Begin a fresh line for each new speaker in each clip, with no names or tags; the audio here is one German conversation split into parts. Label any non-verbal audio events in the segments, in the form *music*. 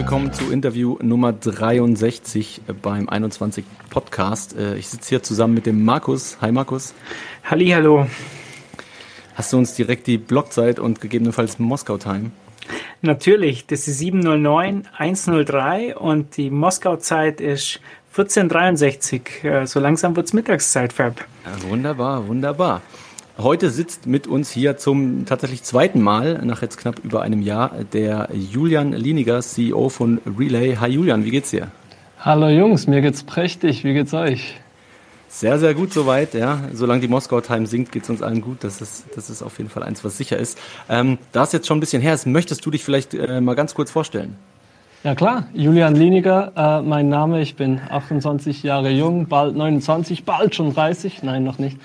willkommen zu Interview Nummer 63 beim 21 Podcast. Äh, ich sitze hier zusammen mit dem Markus. Hi Markus.
Hallo.
Hast du uns direkt die Blockzeit und gegebenenfalls Moskau-Time?
Natürlich, das ist 709 103 und die Moskau-Zeit ist 1463. Äh, so langsam wird es Mittagszeit, Fab.
Ja, wunderbar, wunderbar. Heute sitzt mit uns hier zum tatsächlich zweiten Mal, nach jetzt knapp über einem Jahr, der Julian Liniger, CEO von Relay. Hi Julian, wie geht's dir?
Hallo Jungs, mir geht's prächtig. Wie geht's euch?
Sehr, sehr gut soweit, ja. Solange die Moskau Time sinkt, geht's uns allen gut. Das ist, das ist auf jeden Fall eins, was sicher ist. Ähm, da es jetzt schon ein bisschen her ist, möchtest du dich vielleicht äh, mal ganz kurz vorstellen?
Ja klar, Julian Liniger, äh, mein Name. Ich bin 28 Jahre jung, bald 29, bald schon 30. Nein, noch nicht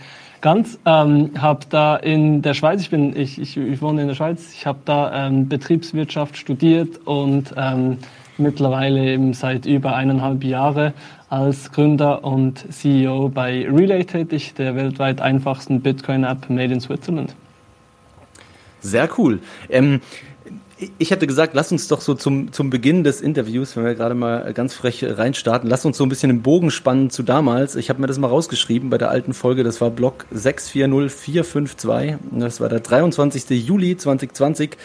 ganz. Ähm, habe da in der Schweiz, ich bin, ich, ich, ich wohne in der Schweiz, ich habe da ähm, Betriebswirtschaft studiert und ähm, mittlerweile eben seit über eineinhalb Jahren als Gründer und CEO bei Relay tätig, der weltweit einfachsten Bitcoin-App made in Switzerland.
Sehr cool. Ähm, ich hätte gesagt, lass uns doch so zum, zum Beginn des Interviews, wenn wir gerade mal ganz frech reinstarten, lass uns so ein bisschen den Bogen spannen zu damals. Ich habe mir das mal rausgeschrieben bei der alten Folge, das war Block 640452, das war der 23. Juli 2020.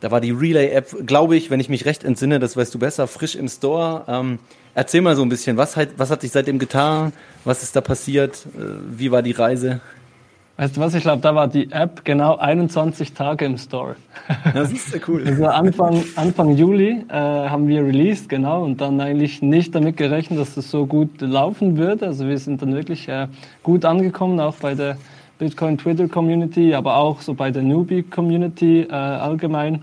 Da war die Relay-App, glaube ich, wenn ich mich recht entsinne, das weißt du besser, frisch im Store. Ähm, erzähl mal so ein bisschen, was, was hat sich seitdem getan? Was ist da passiert? Äh, wie war die Reise?
Weißt du was, ich glaube, da war die App genau 21 Tage im Store.
Das ist sehr cool.
Also Anfang, Anfang Juli äh, haben wir released, genau, und dann eigentlich nicht damit gerechnet, dass das so gut laufen würde. Also wir sind dann wirklich äh, gut angekommen, auch bei der Bitcoin Twitter Community, aber auch so bei der Newbie Community äh, allgemein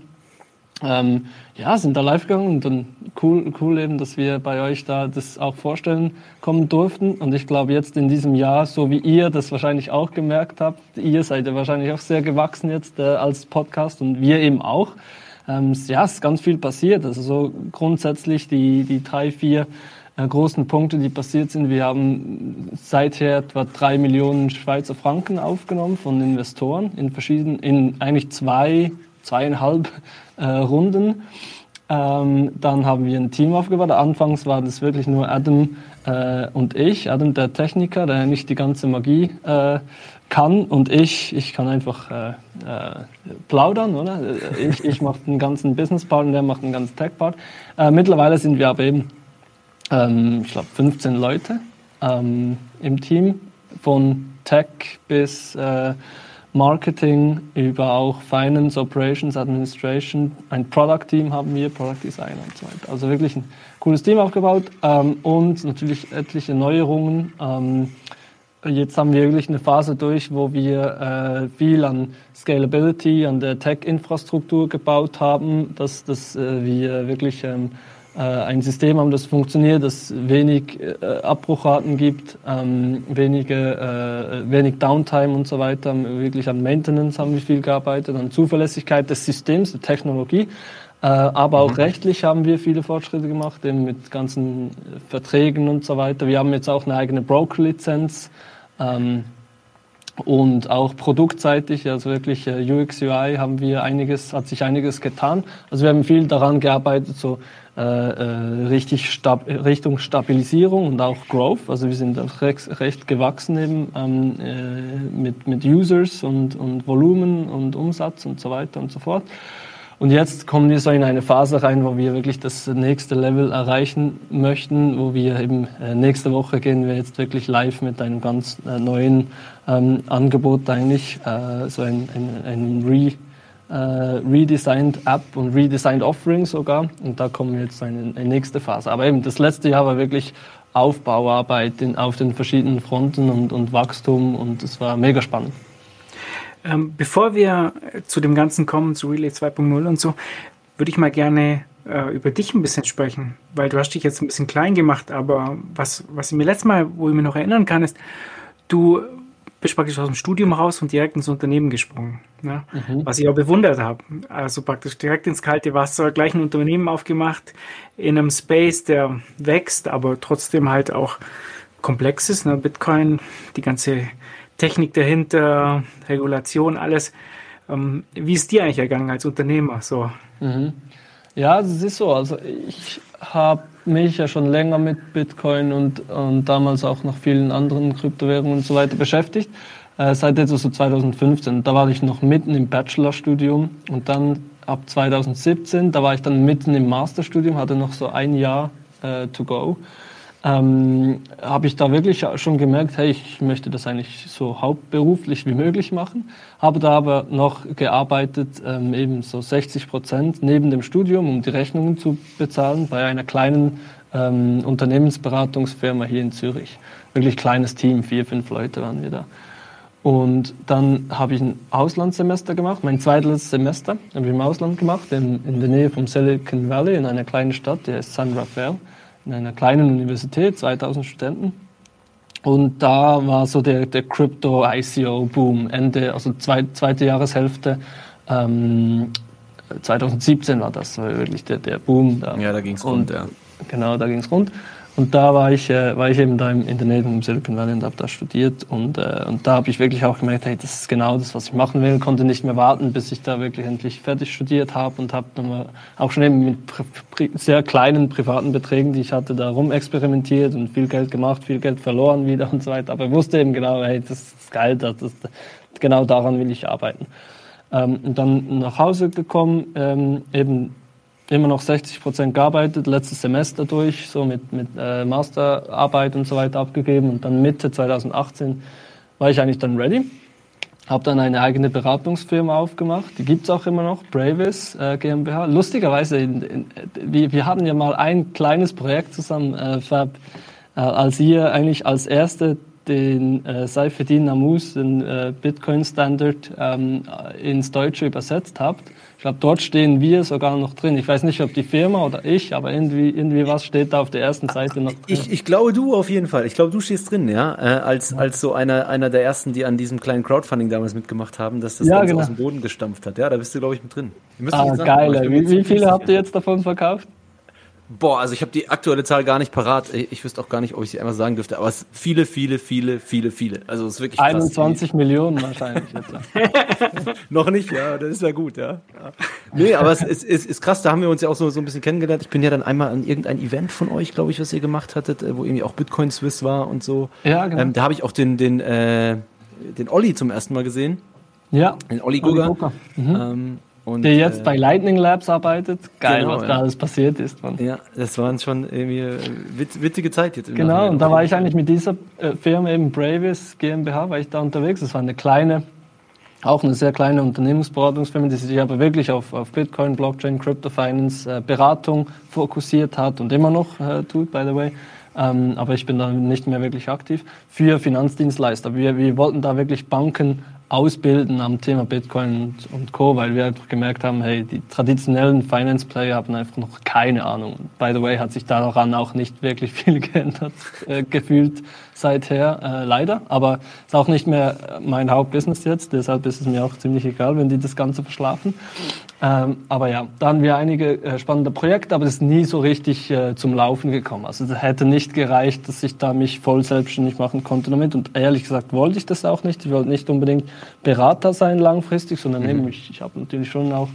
ähm, ja, sind da live gegangen und dann cool, cool eben, dass wir bei euch da das auch vorstellen kommen durften. Und ich glaube jetzt in diesem Jahr, so wie ihr das wahrscheinlich auch gemerkt habt, ihr seid ja wahrscheinlich auch sehr gewachsen jetzt äh, als Podcast und wir eben auch. Ähm, ja, es ist ganz viel passiert. Also so grundsätzlich die, die drei, vier äh, großen Punkte, die passiert sind. Wir haben seither etwa drei Millionen Schweizer Franken aufgenommen von Investoren in verschiedenen, in eigentlich zwei zweieinhalb äh, Runden. Ähm, dann haben wir ein Team aufgebaut. Anfangs war das wirklich nur Adam äh, und ich. Adam, der Techniker, der nicht die ganze Magie äh, kann und ich, ich kann einfach äh, äh, plaudern, oder? Ich, ich mache den ganzen Business-Part und der macht den ganzen Tech-Part. Äh, mittlerweile sind wir aber eben, ähm, ich glaube, 15 Leute ähm, im Team, von Tech bis äh, Marketing, über auch Finance, Operations, Administration, ein Product Team haben wir, Product Design und so weiter. Also wirklich ein cooles Team aufgebaut ähm, und natürlich etliche Neuerungen. Ähm, jetzt haben wir wirklich eine Phase durch, wo wir äh, viel an Scalability, an der Tech-Infrastruktur gebaut haben, dass, dass äh, wir wirklich ähm, äh, ein System haben, das funktioniert, das wenig äh, Abbruchraten gibt, ähm, wenige, äh, wenig Downtime und so weiter. Wirklich an Maintenance haben wir viel gearbeitet, an Zuverlässigkeit des Systems, der Technologie. Äh, aber auch mhm. rechtlich haben wir viele Fortschritte gemacht, eben mit ganzen Verträgen und so weiter. Wir haben jetzt auch eine eigene Broker-Lizenz. Ähm, und auch produktseitig, also wirklich äh, UX, UI, haben wir einiges, hat sich einiges getan. Also wir haben viel daran gearbeitet, so äh, äh, richtig stab Richtung Stabilisierung und auch Growth. Also wir sind recht, recht gewachsen eben ähm, äh, mit, mit Users und, und Volumen und Umsatz und so weiter und so fort. Und jetzt kommen wir so in eine Phase rein, wo wir wirklich das nächste Level erreichen möchten, wo wir eben äh, nächste Woche gehen wir jetzt wirklich live mit einem ganz äh, neuen ähm, Angebot eigentlich, äh, so ein, ein, ein Re äh, redesigned App und redesigned Offering sogar. Und da kommen wir jetzt in eine nächste Phase. Aber eben das letzte Jahr war wirklich Aufbauarbeit in, auf den verschiedenen Fronten und, und Wachstum und es war mega spannend.
Ähm, bevor wir zu dem Ganzen kommen, zu Relay 2.0 und so, würde ich mal gerne äh, über dich ein bisschen sprechen, weil du hast dich jetzt ein bisschen klein gemacht, aber was, was ich mir letztes Mal, wo ich mich noch erinnern kann, ist, du bist praktisch aus dem Studium raus und direkt ins Unternehmen gesprungen. Ne? Mhm. Was ich auch bewundert habe. Also praktisch direkt ins kalte Wasser, gleich ein Unternehmen aufgemacht, in einem Space, der wächst, aber trotzdem halt auch komplex ist. Ne? Bitcoin, die ganze Technik dahinter, Regulation, alles. Ähm, wie ist dir eigentlich ergangen als Unternehmer? So?
Mhm. Ja, es ist so. Also ich habe mich ja schon länger mit Bitcoin und, und damals auch noch vielen anderen Kryptowährungen und so weiter beschäftigt. Äh, seit etwa so 2015. Da war ich noch mitten im Bachelorstudium und dann ab 2017, da war ich dann mitten im Masterstudium, hatte noch so ein Jahr äh, to go ähm, habe ich da wirklich schon gemerkt, hey, ich möchte das eigentlich so hauptberuflich wie möglich machen. Habe da aber noch gearbeitet, ähm, eben so 60 Prozent neben dem Studium, um die Rechnungen zu bezahlen, bei einer kleinen ähm, Unternehmensberatungsfirma hier in Zürich. Wirklich kleines Team, vier, fünf Leute waren wir da. Und dann habe ich ein Auslandssemester gemacht, mein zweites Semester habe ich im Ausland gemacht, in, in der Nähe vom Silicon Valley, in einer kleinen Stadt, die heißt San Rafael in einer kleinen Universität, 2000 Studenten. Und da war so der, der Crypto-ICO-Boom, Ende, also zwei, zweite Jahreshälfte. Ähm, 2017 war das wirklich der, der Boom.
Da. Ja, da ging es rund, ja.
Genau, da ging es rund. Und da war ich, äh, war ich eben da im, in der Nähe im Silicon Valley und habe da studiert. Und, äh, und da habe ich wirklich auch gemerkt, hey, das ist genau das, was ich machen will. Konnte nicht mehr warten, bis ich da wirklich endlich fertig studiert habe und habe auch schon eben mit sehr kleinen privaten Beträgen, die ich hatte, da rumexperimentiert und viel Geld gemacht, viel Geld verloren wieder und so weiter. Aber ich wusste eben genau, hey, das ist geil, das, das, genau daran will ich arbeiten. Ähm, und dann nach Hause gekommen, ähm, eben immer noch 60 Prozent gearbeitet, letztes Semester durch, so mit, mit äh, Masterarbeit und so weiter abgegeben und dann Mitte 2018 war ich eigentlich dann ready. Habe dann eine eigene Beratungsfirma aufgemacht, die gibt es auch immer noch, Bravis äh, GmbH. Lustigerweise, in, in, wir, wir hatten ja mal ein kleines Projekt zusammen, äh, Fab, äh, als ihr eigentlich als erste den äh, Seifedin Namus, den äh, Bitcoin Standard, ähm, ins Deutsche übersetzt habt ich glaube, dort stehen wir sogar noch drin. Ich weiß nicht, ob die Firma oder ich, aber irgendwie, irgendwie was steht da auf der ersten Seite noch drin.
Ich, ich glaube, du auf jeden Fall. Ich glaube, du stehst drin, ja. Äh, als, als so einer, einer der ersten, die an diesem kleinen Crowdfunding damals mitgemacht haben, dass das
ja,
Ganze
genau.
aus dem Boden gestampft hat. Ja, da bist du, glaube ich, mit drin.
Ah, geil. Wie, wie viele habt ihr jetzt davon verkauft?
Boah, also ich habe die aktuelle Zahl gar nicht parat. Ich wüsste auch gar nicht, ob ich sie einfach sagen dürfte, aber es viele, viele, viele, viele, viele. Also es ist wirklich
21 krass. Millionen wahrscheinlich jetzt. *laughs*
Noch nicht, ja, das ist ja gut, ja. ja. Nee, aber es ist, ist, ist, krass, da haben wir uns ja auch so, so ein bisschen kennengelernt. Ich bin ja dann einmal an irgendein Event von euch, glaube ich, was ihr gemacht hattet, äh, wo irgendwie auch Bitcoin Swiss war und so.
Ja, genau. Ähm,
da habe ich auch den, den, äh, den Olli zum ersten Mal gesehen.
Ja.
Den Olli Gugger. Mhm. Ähm,
und, der jetzt äh, bei Lightning Labs arbeitet. Geil, genau, was ja. da alles passiert ist.
Man. Ja, das waren schon irgendwie äh, wit witzige Zeit jetzt.
genau, Nachhinein. und da war ich eigentlich mit dieser äh, Firma eben Bravis GmbH, war ich da unterwegs. Das war eine kleine, auch eine sehr kleine Unternehmensberatungsfirma, die sich aber wirklich auf, auf Bitcoin, Blockchain, Crypto Finance, äh, Beratung fokussiert hat und immer noch äh, tut, by the way. Ähm, aber ich bin da nicht mehr wirklich aktiv für Finanzdienstleister. Wir, wir wollten da wirklich Banken ausbilden am Thema Bitcoin und, Co., weil wir einfach gemerkt haben, hey, die traditionellen Finance Player haben einfach noch keine Ahnung. By the way hat sich daran auch nicht wirklich viel *laughs* geändert, äh, gefühlt seither, äh, leider. Aber ist auch nicht mehr mein Hauptbusiness jetzt, deshalb ist es mir auch ziemlich egal, wenn die das Ganze verschlafen. Ähm, aber ja, da haben wir einige äh, spannende Projekte, aber das ist nie so richtig äh, zum Laufen gekommen. Also das hätte nicht gereicht, dass ich da mich voll selbstständig machen konnte damit. Und ehrlich gesagt wollte ich das auch nicht. Ich wollte nicht unbedingt Berater sein langfristig, sondern mhm. ich, ich habe natürlich schon auch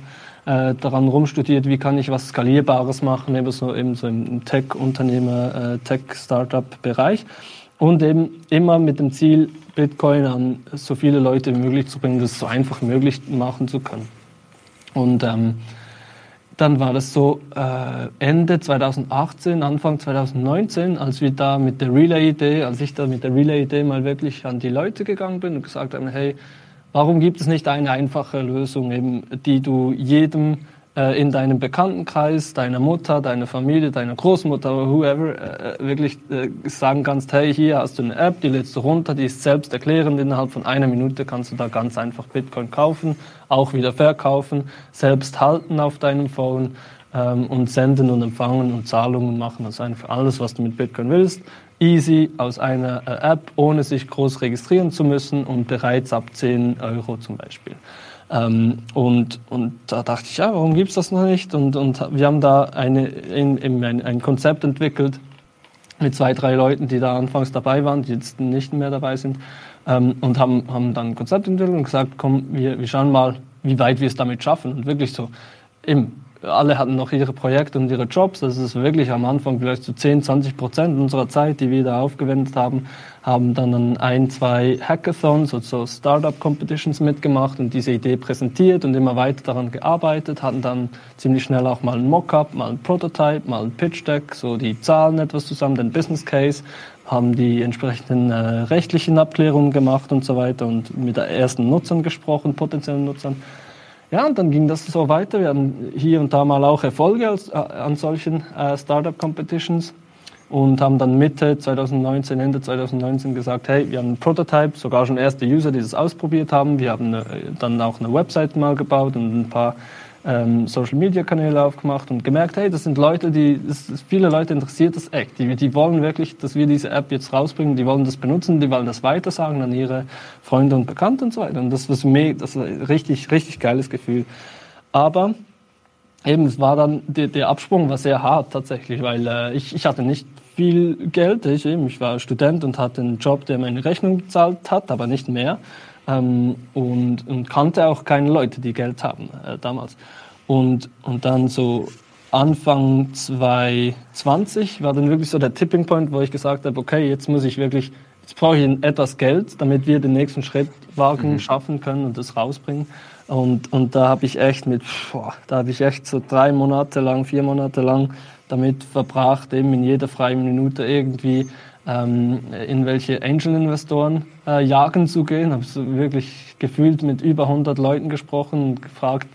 äh, daran rumstudiert, wie kann ich was Skalierbares machen, eben so, eben so im Tech-Unternehmer, äh, Tech-Startup-Bereich. Und eben immer mit dem Ziel, Bitcoin an so viele Leute wie möglich zu bringen, das so einfach möglich machen zu können. Und ähm, dann war das so äh, Ende 2018, Anfang 2019, als wir da mit der Relay-Idee, als ich da mit der Relay-Idee mal wirklich an die Leute gegangen bin und gesagt habe, hey, warum gibt es nicht eine einfache Lösung, eben, die du jedem äh, in deinem Bekanntenkreis, deiner Mutter, deiner Familie, deiner Großmutter whoever äh, wirklich äh, sagen kannst, hey, hier hast du eine App, die lädst du runter, die ist selbst erklärend, innerhalb von einer Minute kannst du da ganz einfach Bitcoin kaufen, auch wieder verkaufen, selbst halten auf deinem Phone ähm, und senden und empfangen und Zahlungen machen, also einfach alles, was du mit Bitcoin willst. Easy aus einer äh, App, ohne sich groß registrieren zu müssen und bereits ab 10 Euro zum Beispiel. Ähm, und, und da dachte ich, ja, warum gibt es das noch nicht? Und, und wir haben da eine, in, in ein, ein Konzept entwickelt mit zwei, drei Leuten, die da anfangs dabei waren, die jetzt nicht mehr dabei sind, ähm, und haben, haben dann ein Konzept entwickelt und gesagt, komm, wir, wir schauen mal, wie weit wir es damit schaffen. Und wirklich so, im alle hatten noch ihre Projekte und ihre Jobs. Das ist wirklich am Anfang vielleicht zu so 10, 20 Prozent unserer Zeit, die wir da aufgewendet haben, haben dann an ein, zwei Hackathons und so Startup-Competitions mitgemacht und diese Idee präsentiert und immer weiter daran gearbeitet, hatten dann ziemlich schnell auch mal ein Mockup, mal ein Prototype, mal ein Pitch-Deck, so die Zahlen etwas zusammen, den Business Case, haben die entsprechenden äh, rechtlichen Abklärungen gemacht und so weiter und mit ersten Nutzern gesprochen, potenziellen Nutzern. Ja, und dann ging das so weiter. Wir haben hier und da mal auch Erfolge als, äh, an solchen äh, Startup-Competitions und haben dann Mitte 2019, Ende 2019 gesagt, hey, wir haben einen Prototype, sogar schon erste User, die das ausprobiert haben. Wir haben eine, dann auch eine Website mal gebaut und ein paar ähm, Social-Media-Kanäle aufgemacht und gemerkt, hey, das sind Leute, die, das, viele Leute interessiert das echt. Die, die wollen wirklich, dass wir diese App jetzt rausbringen, die wollen das benutzen, die wollen das weitersagen an ihre Freunde und Bekannte und so weiter. Und das, was mir, das war ein richtig, richtig geiles Gefühl. Aber eben, es war dann, der, der Absprung war sehr hart tatsächlich, weil äh, ich, ich hatte nicht viel Geld. Ich, ich war Student und hatte einen Job, der meine Rechnung bezahlt hat, aber nicht mehr. Ähm, und, und, kannte auch keine Leute, die Geld haben äh, damals. Und, und dann so Anfang 2020 war dann wirklich so der Tipping Point, wo ich gesagt habe, okay, jetzt muss ich wirklich, jetzt brauche ich etwas Geld, damit wir den nächsten Schritt wagen, mhm. schaffen können und das rausbringen. Und, und da habe ich echt mit, boah, da habe ich echt so drei Monate lang, vier Monate lang damit verbracht, eben in jeder freien Minute irgendwie ähm, in welche Angel-Investoren äh, jagen zu gehen. Habe so wirklich gefühlt mit über 100 Leuten gesprochen und gefragt,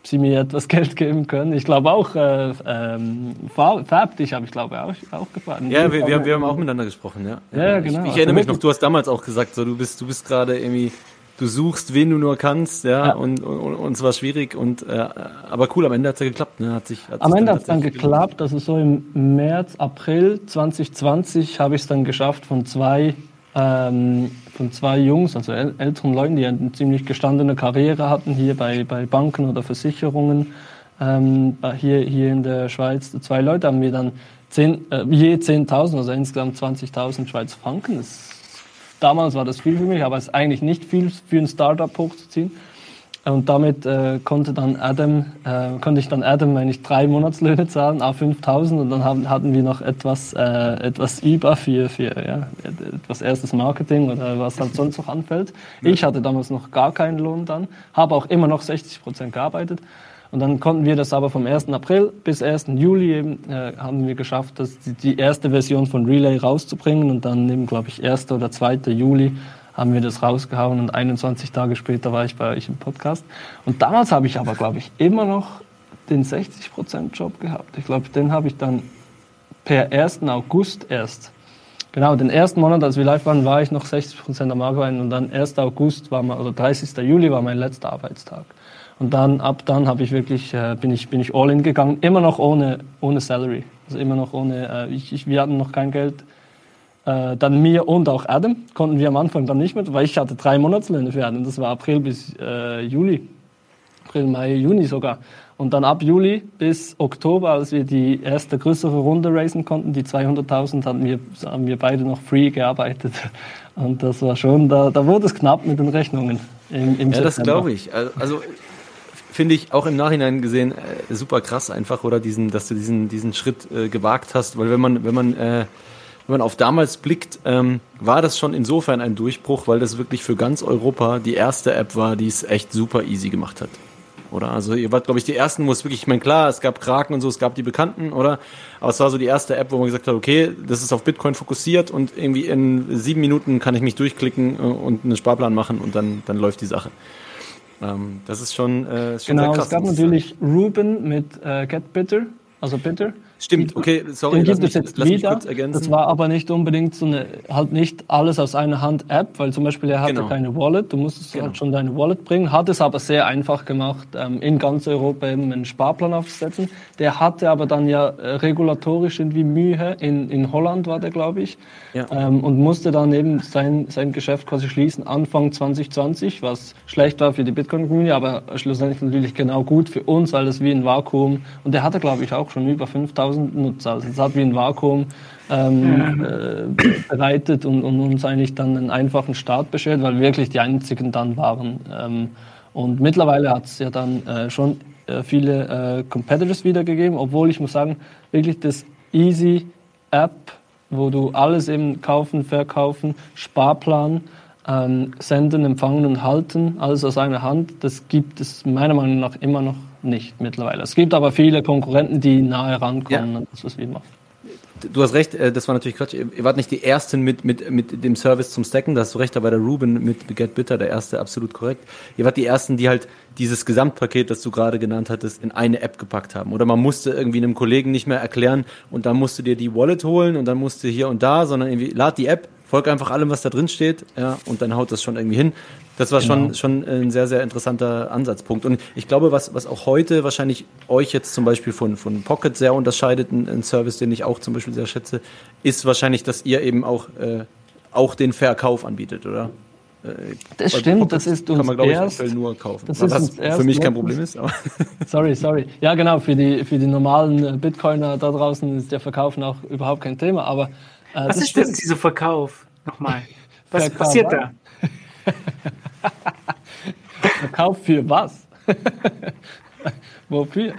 ob sie mir etwas *laughs* Geld geben können. Ich glaube auch, äh, ähm, Fab, dich habe ich glaube auch, auch gefragt.
Ja, wir, wir, wir, haben auch miteinander gesprochen, ja. Ja, genau. Ich, ich erinnere mich noch, du hast damals auch gesagt, so, du bist, du bist gerade irgendwie du suchst, wen du nur kannst, ja, ja. Und, und, und es war schwierig und äh, aber cool, am Ende hat es ja geklappt, ne? Hat sich,
hat am Ende hat es dann geklappt, also so im März, April 2020 habe ich es dann geschafft von zwei ähm, von zwei Jungs, also äl älteren Leuten, die eine ziemlich gestandene Karriere hatten hier bei, bei Banken oder Versicherungen ähm, hier, hier in der Schweiz. Zwei Leute haben mir dann zehn, äh, je 10.000, also insgesamt 20.000 Schweizer Franken, das Damals war das viel für mich, aber es ist eigentlich nicht viel für ein Startup hochzuziehen. Und damit äh, konnte dann Adam, äh, konnte ich dann Adam, wenn ich drei Monatslöhne zahlen, a 5000 und dann haben, hatten wir noch etwas, äh, etwas über für, für ja, etwas erstes Marketing oder was halt sonst noch anfällt. Ich hatte damals noch gar keinen Lohn dann, habe auch immer noch 60 Prozent gearbeitet und dann konnten wir das aber vom 1. April bis 1. Juli eben, äh, haben wir geschafft, das, die, erste Version von Relay rauszubringen. Und dann eben, glaube ich, 1. oder 2. Juli haben wir das rausgehauen und 21 Tage später war ich bei euch im Podcast. Und damals habe ich aber, glaube ich, immer noch den 60%-Job gehabt. Ich glaube, den habe ich dann per 1. August erst. Genau, den ersten Monat, als wir live waren, war ich noch 60% am Arbeiten und dann 1. August war mal, oder 30. Juli war mein letzter Arbeitstag. Und dann, ab dann habe ich wirklich, äh, bin ich, bin ich all in gegangen, immer noch ohne, ohne Salary. Also immer noch ohne, äh, ich, ich, wir hatten noch kein Geld. Äh, dann mir und auch Adam konnten wir am Anfang dann nicht mehr, weil ich hatte drei Monatslöhne für Adam. Das war April bis äh, Juli. April, Mai, Juni sogar. Und dann ab Juli bis Oktober, als wir die erste größere Runde raisen konnten, die 200.000, haben wir, haben wir beide noch free gearbeitet. *laughs* Und das war schon, da, da wurde es knapp mit den Rechnungen.
Im, im ja, September. das glaube ich. Also finde ich auch im Nachhinein gesehen äh, super krass einfach, oder diesen, dass du diesen, diesen Schritt äh, gewagt hast, weil wenn man, wenn man, äh, wenn man auf damals blickt, ähm, war das schon insofern ein Durchbruch, weil das wirklich für ganz Europa die erste App war, die es echt super easy gemacht hat. Oder? Also ihr wart, glaube ich, die ersten, wo es wirklich, ich meine, klar, es gab Kraken und so, es gab die Bekannten, oder? Aber es war so die erste App, wo man gesagt hat, okay, das ist auf Bitcoin fokussiert und irgendwie in sieben Minuten kann ich mich durchklicken äh, und einen Sparplan machen und dann, dann läuft die Sache. Ähm, das ist schon, äh,
schon genau, sehr krass. Genau, es gab natürlich Ruben mit äh, Get Bitter, also Bitter.
Stimmt, okay, sorry.
Den gibt mich, es jetzt wieder. Das war aber nicht unbedingt so eine, halt nicht alles aus einer Hand App, weil zum Beispiel er hatte genau. keine Wallet. Du musstest genau. halt schon deine Wallet bringen. Hat es aber sehr einfach gemacht, ähm, in ganz Europa eben einen Sparplan aufzusetzen. Der hatte aber dann ja äh, regulatorisch irgendwie Mühe. In, in Holland war der, glaube ich. Ja. Ähm, und musste dann eben sein, sein Geschäft quasi schließen Anfang 2020, was schlecht war für die Bitcoin-Community, aber schlussendlich natürlich genau gut für uns, weil das wie ein Vakuum. Und der hatte, glaube ich, auch schon über 5000 1000 Nutzer. Also es hat wie ein Vakuum ähm, äh, bereitet und, und, uns eigentlich dann einen einfachen Start beschert, weil wir wirklich die einzigen dann waren. Ähm, und mittlerweile hat es ja dann äh, schon äh, viele äh, Competitors wiedergegeben, obwohl ich muss sagen, wirklich das Easy App, wo du alles eben kaufen, verkaufen, Sparplan, ähm, senden, empfangen und halten, alles aus einer Hand, das gibt es meiner Meinung nach immer noch nicht mittlerweile. Es gibt aber viele Konkurrenten, die nahe rankommen ja. das, was wir machen
du hast recht, äh, das war natürlich Quatsch. Ihr wart nicht die Ersten mit, mit, mit dem Service zum Stacken, da hast du recht, da war der Ruben mit Get Bitter der Erste, absolut korrekt. Ihr wart die Ersten, die halt dieses Gesamtpaket, das du gerade genannt hattest, in eine App gepackt haben. Oder man musste irgendwie einem Kollegen nicht mehr erklären und dann musst du dir die Wallet holen und dann musst du hier und da, sondern irgendwie lad die App, folg einfach allem, was da drin steht, ja, und dann haut das schon irgendwie hin. Das war genau. schon, schon ein sehr, sehr interessanter Ansatzpunkt. Und ich glaube, was, was auch heute wahrscheinlich euch jetzt zum Beispiel von, von Pocket sehr unterscheidet, ein, ein Service, den ich auch zum Beispiel sehr schätze, ist wahrscheinlich, dass ihr eben auch, äh, auch den Verkauf anbietet, oder?
Äh, das Weil stimmt, das ist uns
kann man, glaube ich, nur kaufen.
Das was
für mich kein Problem ist. *laughs*
Sorry, sorry. Ja, genau, für die, für die normalen Bitcoiner da draußen ist der Verkauf auch überhaupt kein Thema. Aber,
äh, was ist denn dieser Verkauf? Nochmal. Was Verkauf, passiert da? *laughs*
Verkauf für was? *laughs* Wofür?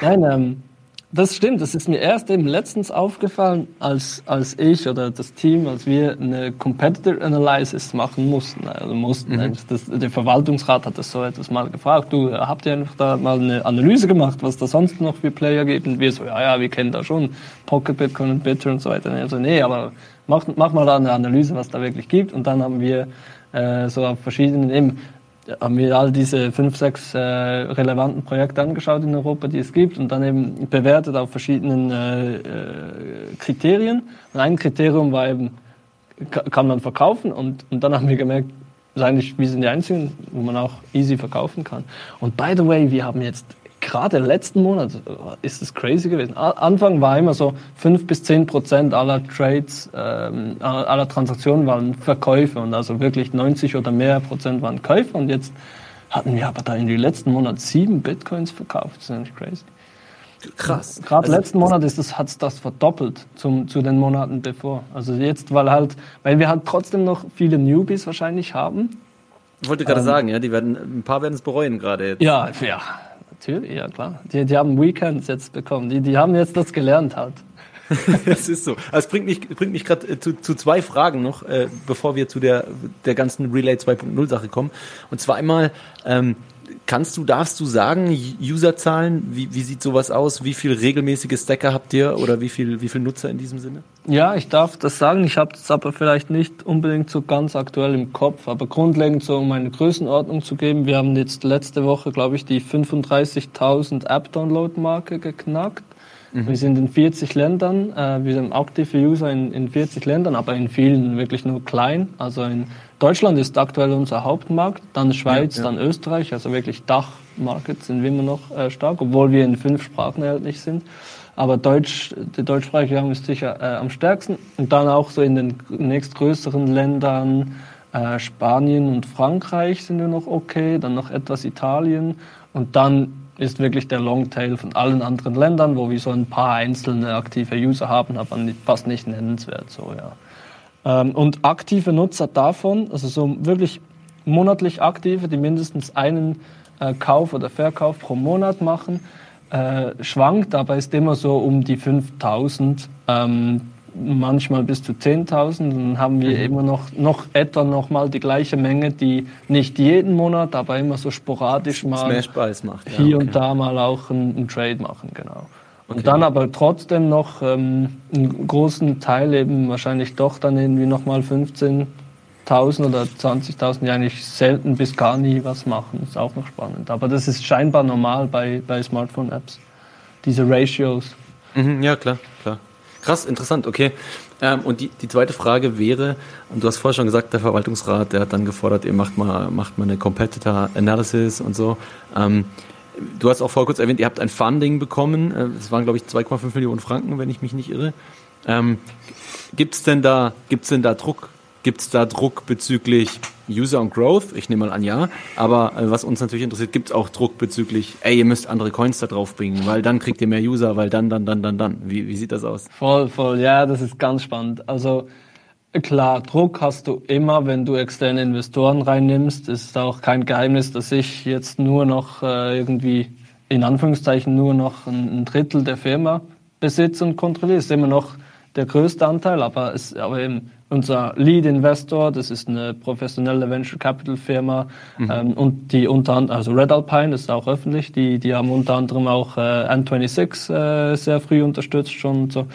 Nein, ähm, das stimmt. Das ist mir erst eben letztens aufgefallen, als, als ich oder das Team, als wir eine Competitor Analysis machen mussten. Also mussten. Mhm. Das, der Verwaltungsrat hat das so etwas mal gefragt. Du, habt ihr einfach da mal eine Analyse gemacht, was da sonst noch für Player gibt? Und wir so, ja, ja, wir kennen da schon Pocket Bitcoin und Bitter und so weiter. Und also, nee, aber mach, mach mal da eine Analyse, was da wirklich gibt. Und dann haben wir äh, so auf verschiedenen, eben, haben wir all diese fünf, sechs äh, relevanten Projekte angeschaut in Europa, die es gibt und dann eben bewertet auf verschiedenen äh, äh, Kriterien. Und ein Kriterium war eben, kann man verkaufen und, und dann haben wir gemerkt, eigentlich, wir sind die Einzigen, wo man auch easy verkaufen kann. Und by the way, wir haben jetzt gerade letzten Monat äh, ist es crazy gewesen. Anfang war immer so 5 bis 10 Prozent aller Trades, ähm, aller Transaktionen waren Verkäufe und also wirklich 90 oder mehr Prozent waren Käufe und jetzt hatten wir aber da in den letzten Monat sieben Bitcoins verkauft. Das ist eigentlich crazy.
Krass.
Gerade also, letzten Monat ist das, hat es das verdoppelt zum, zu den Monaten bevor. Also jetzt, weil halt, weil wir halt trotzdem noch viele Newbies wahrscheinlich haben.
Ich wollte gerade ähm, sagen, ja, die werden, ein paar werden es bereuen gerade jetzt.
Ja, ja, Natürlich, ja klar. Die, die haben Weekends jetzt bekommen. Die, die haben jetzt das gelernt halt. *laughs*
das ist so. Also es bringt mich, bringt mich gerade äh, zu, zu zwei Fragen noch, äh, bevor wir zu der, der ganzen Relay 2.0 Sache kommen. Und zwar einmal, ähm, kannst du, darfst du sagen, Userzahlen, wie, wie sieht sowas aus? Wie viel regelmäßige Stacker habt ihr oder wie viel, wie viel Nutzer in diesem Sinne?
Ja, ich darf das sagen. Ich habe das aber vielleicht nicht unbedingt so ganz aktuell im Kopf. Aber grundlegend so, um eine Größenordnung zu geben, wir haben jetzt letzte Woche, glaube ich, die 35.000 App-Download-Marke geknackt. Mhm. Wir sind in 40 Ländern, äh, wir sind aktive User in, in 40 Ländern, aber in vielen wirklich nur klein. Also in Deutschland ist aktuell unser Hauptmarkt, dann Schweiz, ja, ja. dann Österreich, also wirklich Dachmarket sind wir immer noch äh, stark, obwohl wir in fünf Sprachen erhältlich sind. Aber Deutsch, die deutschsprachige Raum ist sicher äh, am stärksten. Und dann auch so in den nächstgrößeren Ländern, äh, Spanien und Frankreich sind wir noch okay, dann noch etwas Italien und dann ist wirklich der Longtail von allen anderen Ländern, wo wir so ein paar einzelne aktive User haben, aber fast nicht nennenswert so, ja. Ähm, und aktive Nutzer davon, also so wirklich monatlich aktive, die mindestens einen äh, Kauf oder Verkauf pro Monat machen, äh, schwankt, aber ist immer so um die 5000 manchmal bis zu 10.000. Dann haben wir mhm. immer noch, noch etwa noch mal die gleiche Menge, die nicht jeden Monat, aber immer so sporadisch mal
macht,
ja, hier okay. und da mal auch einen, Trade machen, genau. Und okay. dann aber trotzdem noch ähm, einen großen Teil eben wahrscheinlich doch dann irgendwie nochmal 15.000 oder 20.000, die eigentlich selten bis gar nie was machen. Ist auch noch spannend. Aber das ist scheinbar normal bei, bei Smartphone-Apps, diese Ratios.
Mhm, ja, klar, klar. Krass, interessant, okay. Ähm, und die, die zweite Frage wäre, und du hast vorher schon gesagt, der Verwaltungsrat, der hat dann gefordert, ihr macht mal, macht mal eine Competitor Analysis und so. Ähm, du hast auch vorher kurz erwähnt, ihr habt ein Funding bekommen. Es äh, waren, glaube ich, 2,5 Millionen Franken, wenn ich mich nicht irre. Ähm, Gibt es denn denn da Druck Gibt es da Druck bezüglich User und Growth? Ich nehme mal an, ja. Aber äh, was uns natürlich interessiert, gibt es auch Druck bezüglich, ey, ihr müsst andere Coins da drauf bringen, weil dann kriegt ihr mehr User, weil dann, dann, dann, dann, dann. Wie, wie sieht das aus?
Voll, voll. Ja, das ist ganz spannend. Also klar, Druck hast du immer, wenn du externe Investoren reinnimmst. Es ist auch kein Geheimnis, dass ich jetzt nur noch äh, irgendwie in Anführungszeichen nur noch ein, Drittel der Firma besitzt und kontrolliert. Ist immer noch der größte Anteil, aber, es, aber eben unser Lead-Investor, das ist eine professionelle Venture Capital Firma mhm. ähm, und die unter anderem, also Red Alpine, das ist auch öffentlich, die, die haben unter anderem auch äh, N26 äh, sehr früh unterstützt schon und so.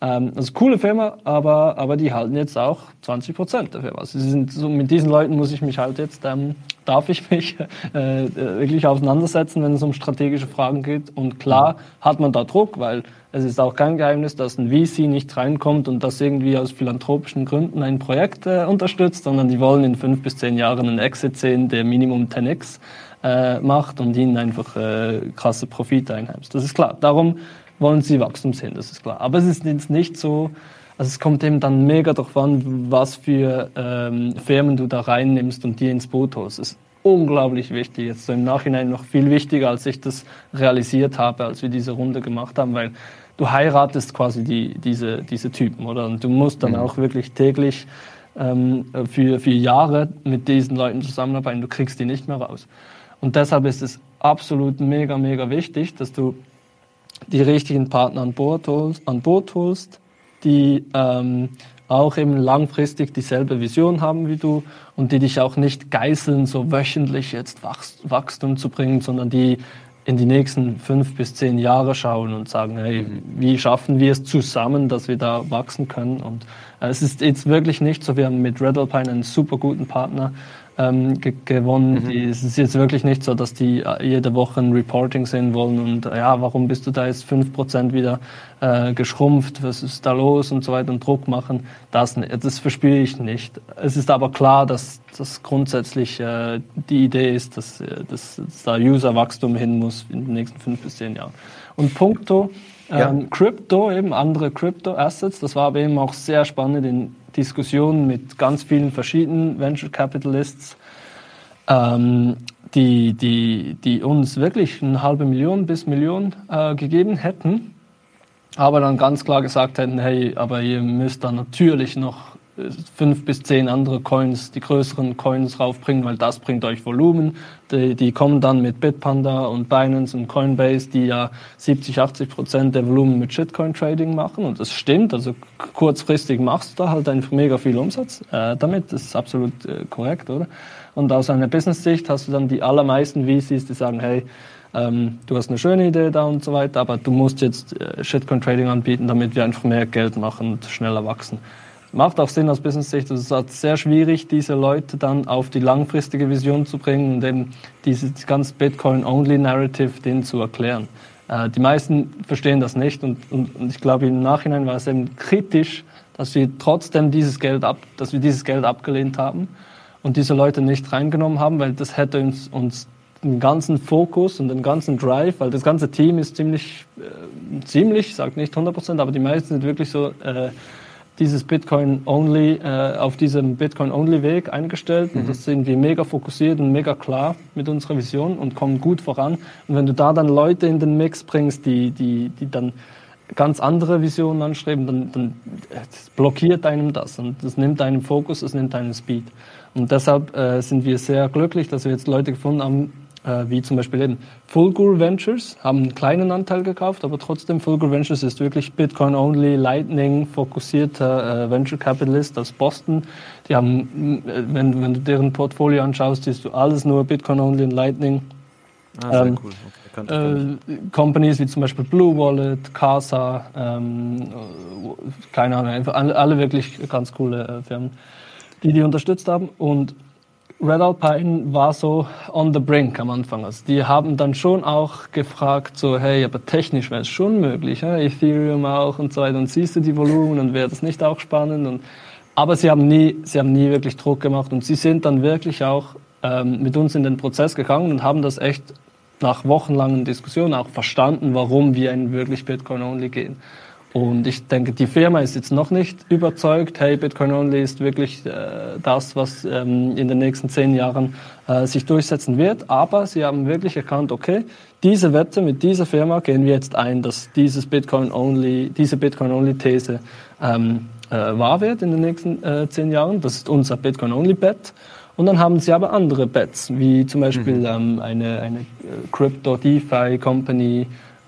Ähm, also coole Firma, aber, aber die halten jetzt auch 20 Prozent der Firma. Also sie sind, so mit diesen Leuten muss ich mich halt jetzt, ähm, darf ich mich *laughs* äh, wirklich auseinandersetzen, wenn es um strategische Fragen geht. Und klar hat man da Druck, weil es ist auch kein Geheimnis, dass ein VC nicht reinkommt und das irgendwie aus philanthropischen Gründen ein Projekt äh, unterstützt, sondern die wollen in fünf bis zehn Jahren einen Exit sehen, der Minimum 10x äh, macht und ihnen einfach äh, krasse Profite einheimst. Das ist klar. Darum wollen sie Wachstum sehen, das ist klar. Aber es ist jetzt nicht so, also es kommt eben dann mega darauf an, was für ähm, Firmen du da reinnimmst und die ins Boot holst. Das ist unglaublich wichtig. Jetzt so im Nachhinein noch viel wichtiger, als ich das realisiert habe, als wir diese Runde gemacht haben, weil du heiratest quasi die, diese, diese Typen, oder? Und du musst dann mhm. auch wirklich täglich ähm, für, für Jahre mit diesen Leuten zusammenarbeiten. Du kriegst die nicht mehr raus. Und deshalb ist es absolut mega, mega wichtig, dass du die richtigen Partner an Bord holst, an Bord holst die ähm, auch eben langfristig dieselbe Vision haben wie du und die dich auch nicht geißeln, so wöchentlich jetzt Wachstum zu bringen, sondern die in die nächsten fünf bis zehn Jahre schauen und sagen, hey, mhm. wie schaffen wir es zusammen, dass wir da wachsen können? Und äh, es ist jetzt wirklich nicht so, wir haben mit Red Alpine einen super guten Partner, ähm, ge gewonnen. Mhm. Die, es ist jetzt wirklich nicht so, dass die äh, jede Woche ein Reporting sehen wollen und äh, ja, warum bist du da jetzt 5% wieder äh, geschrumpft, was ist da los und so weiter und Druck machen. Das, das verspüre ich nicht. Es ist aber klar, dass das grundsätzlich äh, die Idee ist, dass, äh, dass, dass da Userwachstum hin muss in den nächsten fünf bis zehn Jahren. Und punkto ja. ähm, Crypto, eben andere Crypto-Assets, das war aber eben auch sehr spannend in Diskussionen mit ganz vielen verschiedenen Venture Capitalists, ähm, die, die, die uns wirklich eine halbe Million bis Million äh, gegeben hätten, aber dann ganz klar gesagt hätten, hey, aber ihr müsst dann natürlich noch fünf bis zehn andere Coins, die größeren Coins raufbringen, weil das bringt euch Volumen. Die, die kommen dann mit Bitpanda und Binance und Coinbase, die ja 70, 80 Prozent der Volumen mit Shitcoin-Trading machen. Und das stimmt. Also kurzfristig machst du da halt einfach mega viel Umsatz äh, damit. Das ist absolut äh, korrekt, oder? Und aus einer Business-Sicht hast du dann die allermeisten VCs, die sagen, hey, ähm, du hast eine schöne Idee da und so weiter, aber du musst jetzt äh, Shitcoin-Trading anbieten, damit wir einfach mehr Geld machen und schneller wachsen. Macht auch Sinn aus Business-Sicht. Es ist sehr schwierig, diese Leute dann auf die langfristige Vision zu bringen und eben dieses ganz Bitcoin-Only-Narrative denen zu erklären. Äh, die meisten verstehen das nicht und, und, und ich glaube, im Nachhinein war es eben kritisch, dass wir trotzdem dieses Geld ab, dass wir dieses Geld abgelehnt haben und diese Leute nicht reingenommen haben, weil das hätte uns, uns den ganzen Fokus und den ganzen Drive, weil das ganze Team ist ziemlich, äh, ziemlich, ich sage nicht 100 Prozent, aber die meisten sind wirklich so äh, dieses Bitcoin-Only, äh, auf diesem Bitcoin-Only-Weg eingestellt. Mhm. Und das sind wir mega fokussiert und mega klar mit unserer Vision und kommen gut voran. Und wenn du da dann Leute in den Mix bringst, die, die, die dann ganz andere Visionen anstreben, dann, dann blockiert einem das und das nimmt einen Fokus, das nimmt einen Speed. Und deshalb äh, sind wir sehr glücklich, dass wir jetzt Leute gefunden haben, äh, wie zum Beispiel eben Fulgur Ventures, haben einen kleinen Anteil gekauft, aber trotzdem Fulgur Ventures ist wirklich Bitcoin-only, Lightning-fokussierter äh, Venture Capitalist aus Boston. Die haben, äh, wenn, wenn du deren Portfolio anschaust, siehst du alles nur Bitcoin-only und Lightning. Ah, sehr ähm, cool. Okay, äh, Companies wie zum Beispiel Blue Wallet, Casa, ähm, keine Ahnung, einfach alle, wirklich ganz coole äh, Firmen, die die unterstützt haben und Red Alpine war so on the brink am Anfang. Also die haben dann schon auch gefragt, so, hey, aber technisch wäre es schon möglich, ja? Ethereum auch und so weiter. Und siehst du die Volumen und wäre das nicht auch spannend? Und, aber sie haben, nie, sie haben nie wirklich Druck gemacht und sie sind dann wirklich auch ähm, mit uns in den Prozess gegangen und haben das echt nach wochenlangen Diskussionen auch verstanden, warum wir in wirklich Bitcoin-only gehen. Und ich denke, die Firma ist jetzt noch nicht überzeugt, hey, Bitcoin Only ist wirklich äh, das, was ähm, in den nächsten zehn Jahren äh, sich durchsetzen wird. Aber sie haben wirklich erkannt, okay, diese Wette mit dieser Firma gehen wir jetzt ein, dass dieses Bitcoin Only, diese Bitcoin Only These ähm, äh, wahr wird in den nächsten äh, zehn Jahren. Das ist unser Bitcoin Only Bet. Und dann haben sie aber andere Bets, wie zum Beispiel mhm. ähm, eine, eine äh,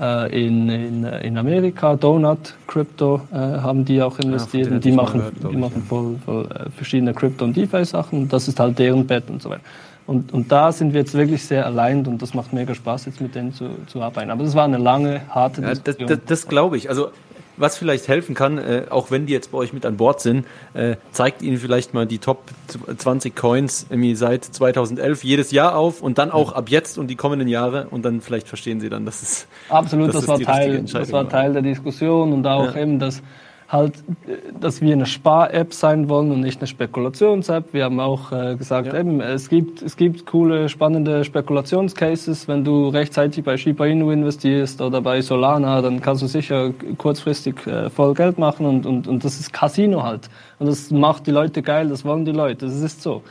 in, in, in Amerika, Donut Crypto, äh, haben die auch investiert. Ja, die machen, gehört, die machen voll, voll äh, verschiedene Crypto- und DeFi-Sachen. Das ist halt deren Bet und so weiter. Und, und da sind wir jetzt wirklich sehr allein und das macht mega Spaß, jetzt mit denen zu, zu arbeiten. Aber das war eine lange, harte
ja, Diskussion. Das, das, das glaube ich. Also was vielleicht helfen kann, äh, auch wenn die jetzt bei euch mit an Bord sind, äh, zeigt ihnen vielleicht mal die Top 20 Coins irgendwie seit 2011 jedes Jahr auf und dann auch ab jetzt und die kommenden Jahre und dann vielleicht verstehen sie dann, dass es
absolut, dass das, war Teil, das war Teil der Diskussion und auch ja. eben das halt, dass wir eine Spar-App sein wollen und nicht eine Spekulations-App. Wir haben auch äh, gesagt, ja. eben, es gibt, es gibt coole, spannende Spekulationscases. Wenn du rechtzeitig bei Shiba Inu investierst oder bei Solana, dann kannst du sicher kurzfristig äh, voll Geld machen und, und, und das ist Casino halt. Und das macht die Leute geil, das wollen die Leute, das ist so.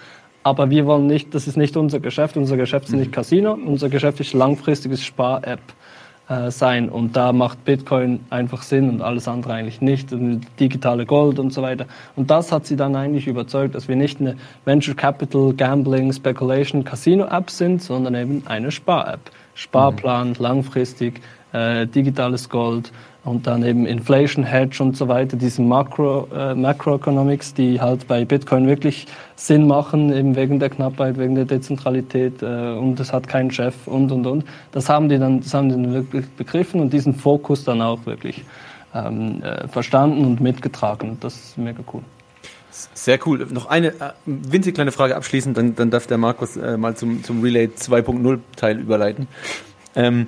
Aber wir wollen nicht, das ist nicht unser Geschäft. Unser Geschäft ist nicht mhm. Casino, unser Geschäft ist langfristiges Spar-App äh, sein. Und da macht Bitcoin einfach Sinn und alles andere eigentlich nicht. Digitale Gold und so weiter. Und das hat sie dann eigentlich überzeugt, dass wir nicht eine Venture Capital, Gambling, Speculation, Casino App sind, sondern eben eine Spar-App. Sparplan, mhm. langfristig, äh, digitales Gold und dann eben Inflation Hedge und so weiter, diese Macro, äh, Macroeconomics, die halt bei Bitcoin wirklich Sinn machen, eben wegen der Knappheit, wegen der Dezentralität äh, und es hat keinen Chef und und und. Das haben die dann, das haben die dann wirklich begriffen und diesen Fokus dann auch wirklich ähm, äh, verstanden und mitgetragen. Das ist mega cool.
Sehr cool. Noch eine äh, winzig kleine Frage abschließend, dann, dann darf der Markus äh, mal zum, zum Relay 2.0 Teil überleiten. Ähm,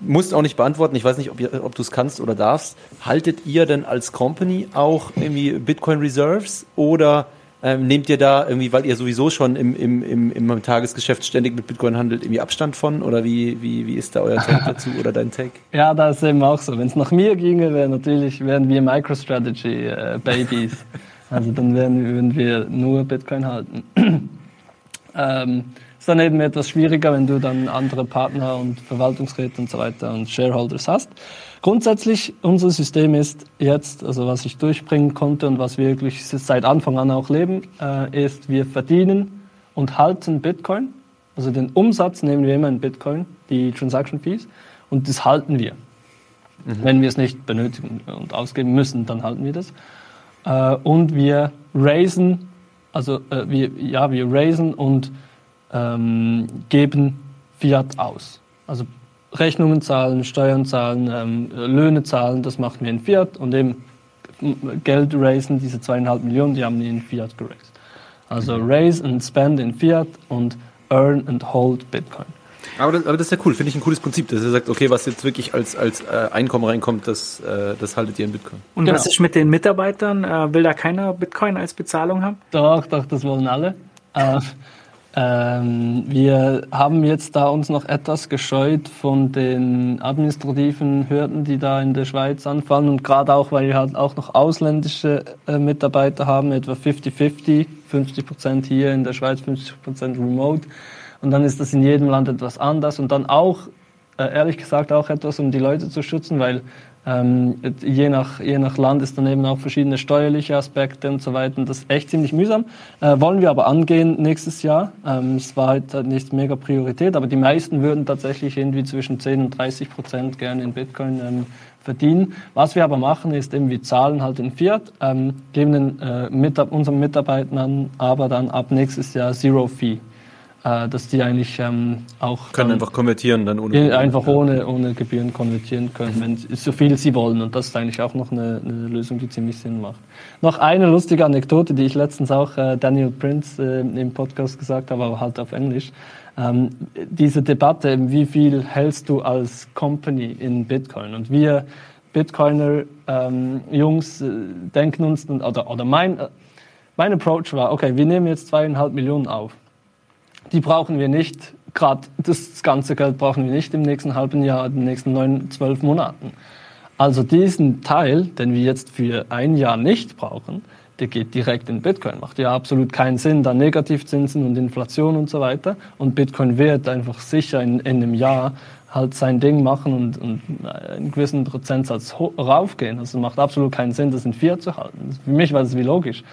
musst auch nicht beantworten, ich weiß nicht, ob, ob du es kannst oder darfst. Haltet ihr denn als Company auch irgendwie Bitcoin Reserves oder ähm, nehmt ihr da irgendwie, weil ihr sowieso schon im, im, im, im Tagesgeschäft ständig mit Bitcoin handelt, irgendwie Abstand von? Oder wie, wie, wie ist da euer Take dazu oder dein Take?
Ja, das ist eben auch so. Wenn es nach mir ginge, wäre natürlich, wären wir MicroStrategy-Babys. Äh, *laughs* also dann wären, würden wir nur Bitcoin halten. *clears throat* ähm, ist dann eben etwas schwieriger, wenn du dann andere Partner und Verwaltungsräte und so weiter und Shareholders hast. Grundsätzlich, unser System ist jetzt, also was ich durchbringen konnte und was wir wirklich seit Anfang an auch leben, äh, ist, wir verdienen und halten Bitcoin. Also den Umsatz nehmen wir immer in Bitcoin, die Transaction Fees, und das halten wir. Mhm. Wenn wir es nicht benötigen und ausgeben müssen, dann halten wir das. Äh, und wir raisen, also äh, wir, ja, wir raisen und ähm, geben Fiat aus. Also Rechnungen zahlen, Steuern zahlen, ähm, Löhne zahlen, das machen wir in Fiat und eben Geld raisen, diese zweieinhalb Millionen, die haben wir in Fiat geraced. Also mhm. raise and spend in Fiat und earn and hold Bitcoin.
Aber das, aber das ist ja cool, finde ich ein cooles Prinzip, dass ihr sagt, okay, was jetzt wirklich als, als äh, Einkommen reinkommt, das, äh, das haltet ihr in Bitcoin.
Und genau. was ist mit den Mitarbeitern? Äh, will da keiner Bitcoin als Bezahlung haben?
Doch, doch, das wollen alle. Äh, ähm, wir haben jetzt da uns noch etwas gescheut von den administrativen Hürden, die da in der Schweiz anfallen und gerade auch, weil wir halt auch noch ausländische äh, Mitarbeiter haben, etwa 50-50, 50 Prozent hier in der Schweiz, 50 Prozent remote. Und dann ist das in jedem Land etwas anders und dann auch, äh, ehrlich gesagt, auch etwas, um die Leute zu schützen, weil ähm, je, nach, je nach Land ist dann eben auch verschiedene steuerliche Aspekte und so weiter. Und das ist echt ziemlich mühsam. Äh, wollen wir aber angehen nächstes Jahr. Ähm, es war halt nicht mega Priorität, aber die meisten würden tatsächlich irgendwie zwischen 10 und 30 Prozent gerne in Bitcoin ähm, verdienen. Was wir aber machen, ist eben, wir zahlen halt in Fiat, ähm, geben den, äh, mit, unseren Mitarbeitern aber dann ab nächstes Jahr Zero Fee dass die eigentlich ähm, auch.
Können einfach konvertieren dann
ohne Gebühren. Einfach ohne, ohne Gebühren konvertieren können, wenn so viel sie wollen. Und das ist eigentlich auch noch eine, eine, Lösung, die ziemlich Sinn macht. Noch eine lustige Anekdote, die ich letztens auch äh, Daniel Prince äh, im Podcast gesagt habe, aber halt auf Englisch. Ähm, diese Debatte, wie viel hältst du als Company in Bitcoin? Und wir Bitcoiner ähm, Jungs äh, denken uns, oder, oder mein, äh, mein Approach war, okay, wir nehmen jetzt zweieinhalb Millionen auf die brauchen wir nicht, gerade das ganze Geld brauchen wir nicht im nächsten halben Jahr, in den nächsten neun, zwölf Monaten. Also diesen Teil, den wir jetzt für ein Jahr nicht brauchen, der geht direkt in Bitcoin. Macht ja absolut keinen Sinn, da Negativzinsen und Inflation und so weiter. Und Bitcoin wird einfach sicher in, in einem Jahr halt sein Ding machen und, und einen gewissen Prozentsatz raufgehen. Also macht absolut keinen Sinn, das in vier zu halten. Für mich war das wie logisch.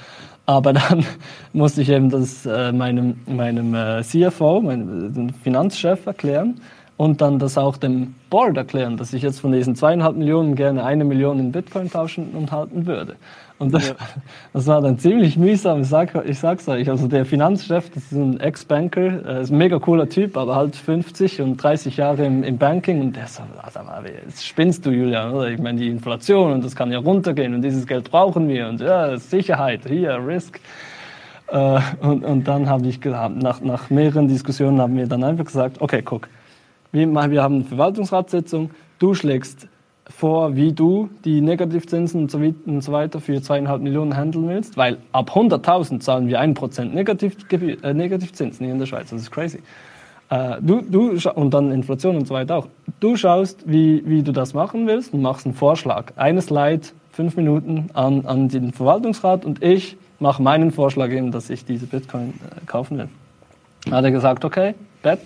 Aber dann *laughs* musste ich eben das äh, meinem, meinem äh, CFO, meinem Finanzchef erklären und dann das auch dem Board erklären, dass ich jetzt von diesen zweieinhalb Millionen gerne eine Million in Bitcoin tauschen und halten würde. Und das, ja. *laughs* das war dann ziemlich mühsam. Ich, sag, ich sag's euch, also der Finanzchef, das ist ein Ex-Banker, ist ein mega cooler Typ, aber halt 50 und 30 Jahre im, im Banking. Und der sagt, also, jetzt spinnst du, Julian, oder? Ich meine, die Inflation und das kann ja runtergehen und dieses Geld brauchen wir und ja, Sicherheit, hier, Risk. Äh, und, und dann habe ich gehabt, nach, nach mehreren Diskussionen haben wir dann einfach gesagt, okay, guck, wir, haben eine Verwaltungsratssitzung, du schlägst vor, wie du die Negativzinsen und so, weiter für zweieinhalb Millionen handeln willst, weil ab 100.000 zahlen wir 1% Negativ, äh, Negativzinsen hier in der Schweiz. Das ist crazy. Äh, du, du, und dann Inflation und so weiter auch. Du schaust, wie, wie du das machen willst und machst einen Vorschlag. Eine Slide, fünf Minuten an, an den Verwaltungsrat und ich mache meinen Vorschlag eben, dass ich diese Bitcoin äh, kaufen will. Dann hat er gesagt, okay, Bet,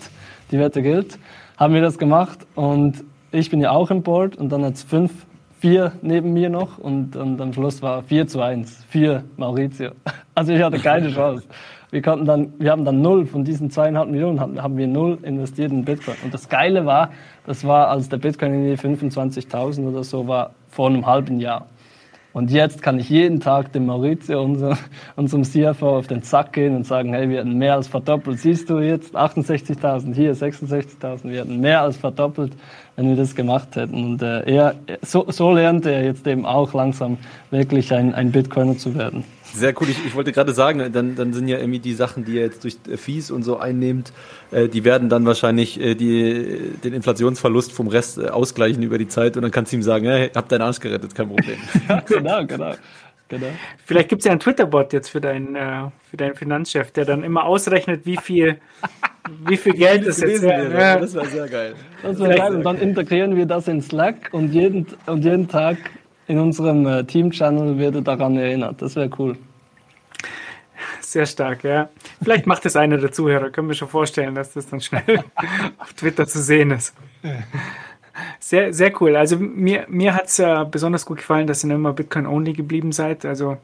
die Wette gilt. Haben wir das gemacht und ich bin ja auch im Board und dann hat es fünf, vier neben mir noch und, und am Schluss war 4 zu 1, vier Maurizio. *laughs* Also ich hatte keine Chance. Wir, konnten dann, wir haben dann null von diesen zweieinhalb Millionen haben, haben wir null investiert in Bitcoin. Und das Geile war, das war, als der Bitcoin in die 25.000 oder so war, vor einem halben Jahr. Und jetzt kann ich jeden Tag dem Maurizio, unser, unserem CFO, auf den Zack gehen und sagen, hey, wir hatten mehr als verdoppelt. Siehst du jetzt 68.000, hier 66.000, wir hatten mehr als verdoppelt, wenn wir das gemacht hätten. Und äh, er, so, so lernt er jetzt eben auch langsam wirklich ein, ein Bitcoiner zu werden.
Sehr cool. Ich, ich wollte gerade sagen, dann, dann sind ja irgendwie die Sachen, die ihr jetzt durch Fees und so einnehmt, äh, die werden dann wahrscheinlich äh, die, den Inflationsverlust vom Rest äh, ausgleichen über die Zeit und dann kannst du ihm sagen, hey, hab deinen Arsch gerettet, kein Problem. *laughs*
ja, genau, genau. Genau. Vielleicht gibt es ja einen Twitter-Bot jetzt für deinen, äh, für deinen Finanzchef, der dann immer ausrechnet, wie viel, *laughs* wie viel Geld das jetzt wäre. Ja.
Das wäre sehr geil. Das wäre geil. Und dann integrieren wir das in Slack und jeden, und jeden Tag in unserem äh, Team-Channel wird daran erinnert. Das wäre cool.
Sehr stark, ja. Vielleicht macht es einer der Zuhörer. Können wir schon vorstellen, dass das dann schnell *laughs* auf Twitter zu sehen ist. Sehr, sehr cool. Also mir, mir hat es äh, besonders gut gefallen, dass ihr immer Bitcoin-only geblieben seid. Also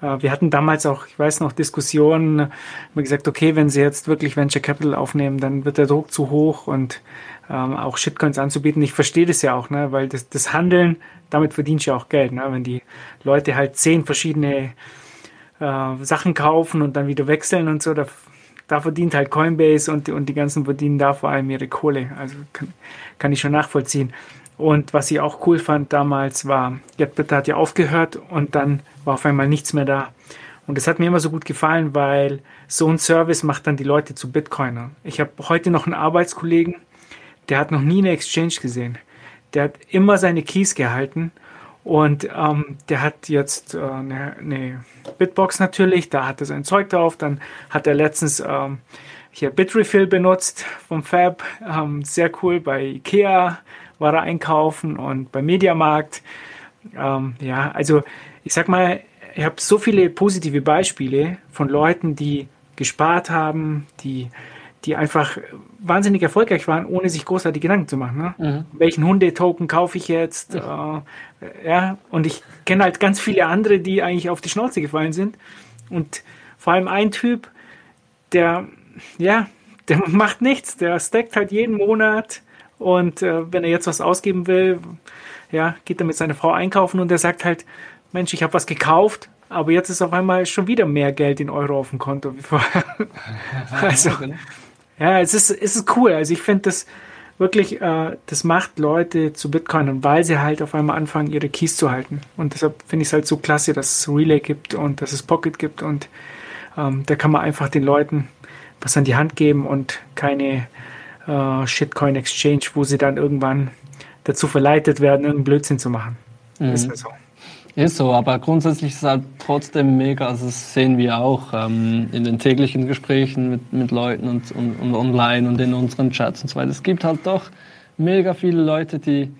wir hatten damals auch, ich weiß noch, Diskussionen, haben wir gesagt, okay, wenn sie jetzt wirklich Venture Capital aufnehmen, dann wird der Druck zu hoch und ähm, auch Shitcoins anzubieten. Ich verstehe das ja auch, ne, weil das, das Handeln, damit verdienst du ja auch Geld. Ne? Wenn die Leute halt zehn verschiedene äh, Sachen kaufen und dann wieder wechseln und so, da, da verdient halt Coinbase und, und die ganzen verdienen da vor allem ihre Kohle. Also kann, kann ich schon nachvollziehen. Und was ich auch cool fand damals war, JetBit hat ja aufgehört und dann war auf einmal nichts mehr da. Und das hat mir immer so gut gefallen, weil so ein Service macht dann die Leute zu Bitcoiner. Ich habe heute noch einen Arbeitskollegen, der hat noch nie eine Exchange gesehen. Der hat immer seine Keys gehalten und ähm, der hat jetzt äh, eine, eine, Bitbox natürlich, da hat er sein Zeug drauf. Dann hat er letztens ähm, hier Bitrefill benutzt vom Fab. Ähm, sehr cool. Bei Ikea war er einkaufen und bei Mediamarkt. Ähm, ja, also ich sag mal, ich habe so viele positive Beispiele von Leuten, die gespart haben, die die einfach wahnsinnig erfolgreich waren, ohne sich großartig Gedanken zu machen. Ne? Mhm. Welchen Hundetoken kaufe ich jetzt? Äh, ja, und ich kenne halt ganz viele andere, die eigentlich auf die Schnauze gefallen sind. Und vor allem ein Typ, der, ja, der *laughs* macht nichts, der stackt halt jeden Monat und äh, wenn er jetzt was ausgeben will, ja, geht er mit seiner Frau einkaufen und er sagt halt, Mensch, ich habe was gekauft, aber jetzt ist auf einmal schon wieder mehr Geld in Euro auf dem Konto wie vorher. *laughs* also. Ja, es ist, es ist cool. Also ich finde das wirklich, äh, das macht Leute zu Bitcoinern, weil sie halt auf einmal anfangen, ihre Keys zu halten. Und deshalb finde ich es halt so klasse, dass es Relay gibt und dass es Pocket gibt und ähm, da kann man einfach den Leuten was an die Hand geben und keine äh, Shitcoin Exchange, wo sie dann irgendwann dazu verleitet werden, irgendeinen Blödsinn zu machen. Mhm. Ist so.
Ist so, aber grundsätzlich ist es halt trotzdem mega, also das sehen wir auch ähm, in den täglichen Gesprächen mit, mit Leuten und, und, und, online und in unseren Chats und so weiter. Es gibt halt doch mega viele Leute, die,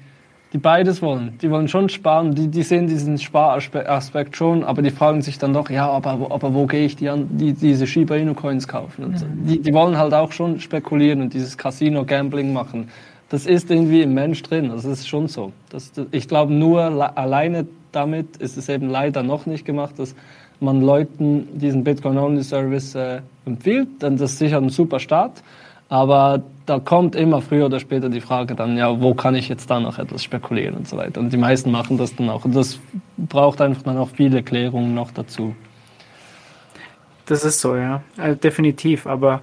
die beides wollen. Die wollen schon sparen, die, die sehen diesen Sparaspekt schon, aber die fragen sich dann doch, ja, aber, aber wo gehe ich die, die, diese Shiba Inu Coins kaufen? Und so. die, die wollen halt auch schon spekulieren und dieses Casino-Gambling machen das ist irgendwie im Mensch drin. Das ist schon so. Das, ich glaube, nur alleine damit ist es eben leider noch nicht gemacht, dass man Leuten diesen Bitcoin-Only-Service äh, empfiehlt. Denn das ist sicher ein super Start. Aber da kommt immer früher oder später die Frage dann, ja, wo kann ich jetzt da noch etwas spekulieren und so weiter. Und die meisten machen das dann auch. Und das braucht einfach dann auch viele Klärungen noch dazu.
Das ist so, ja. Also definitiv. Aber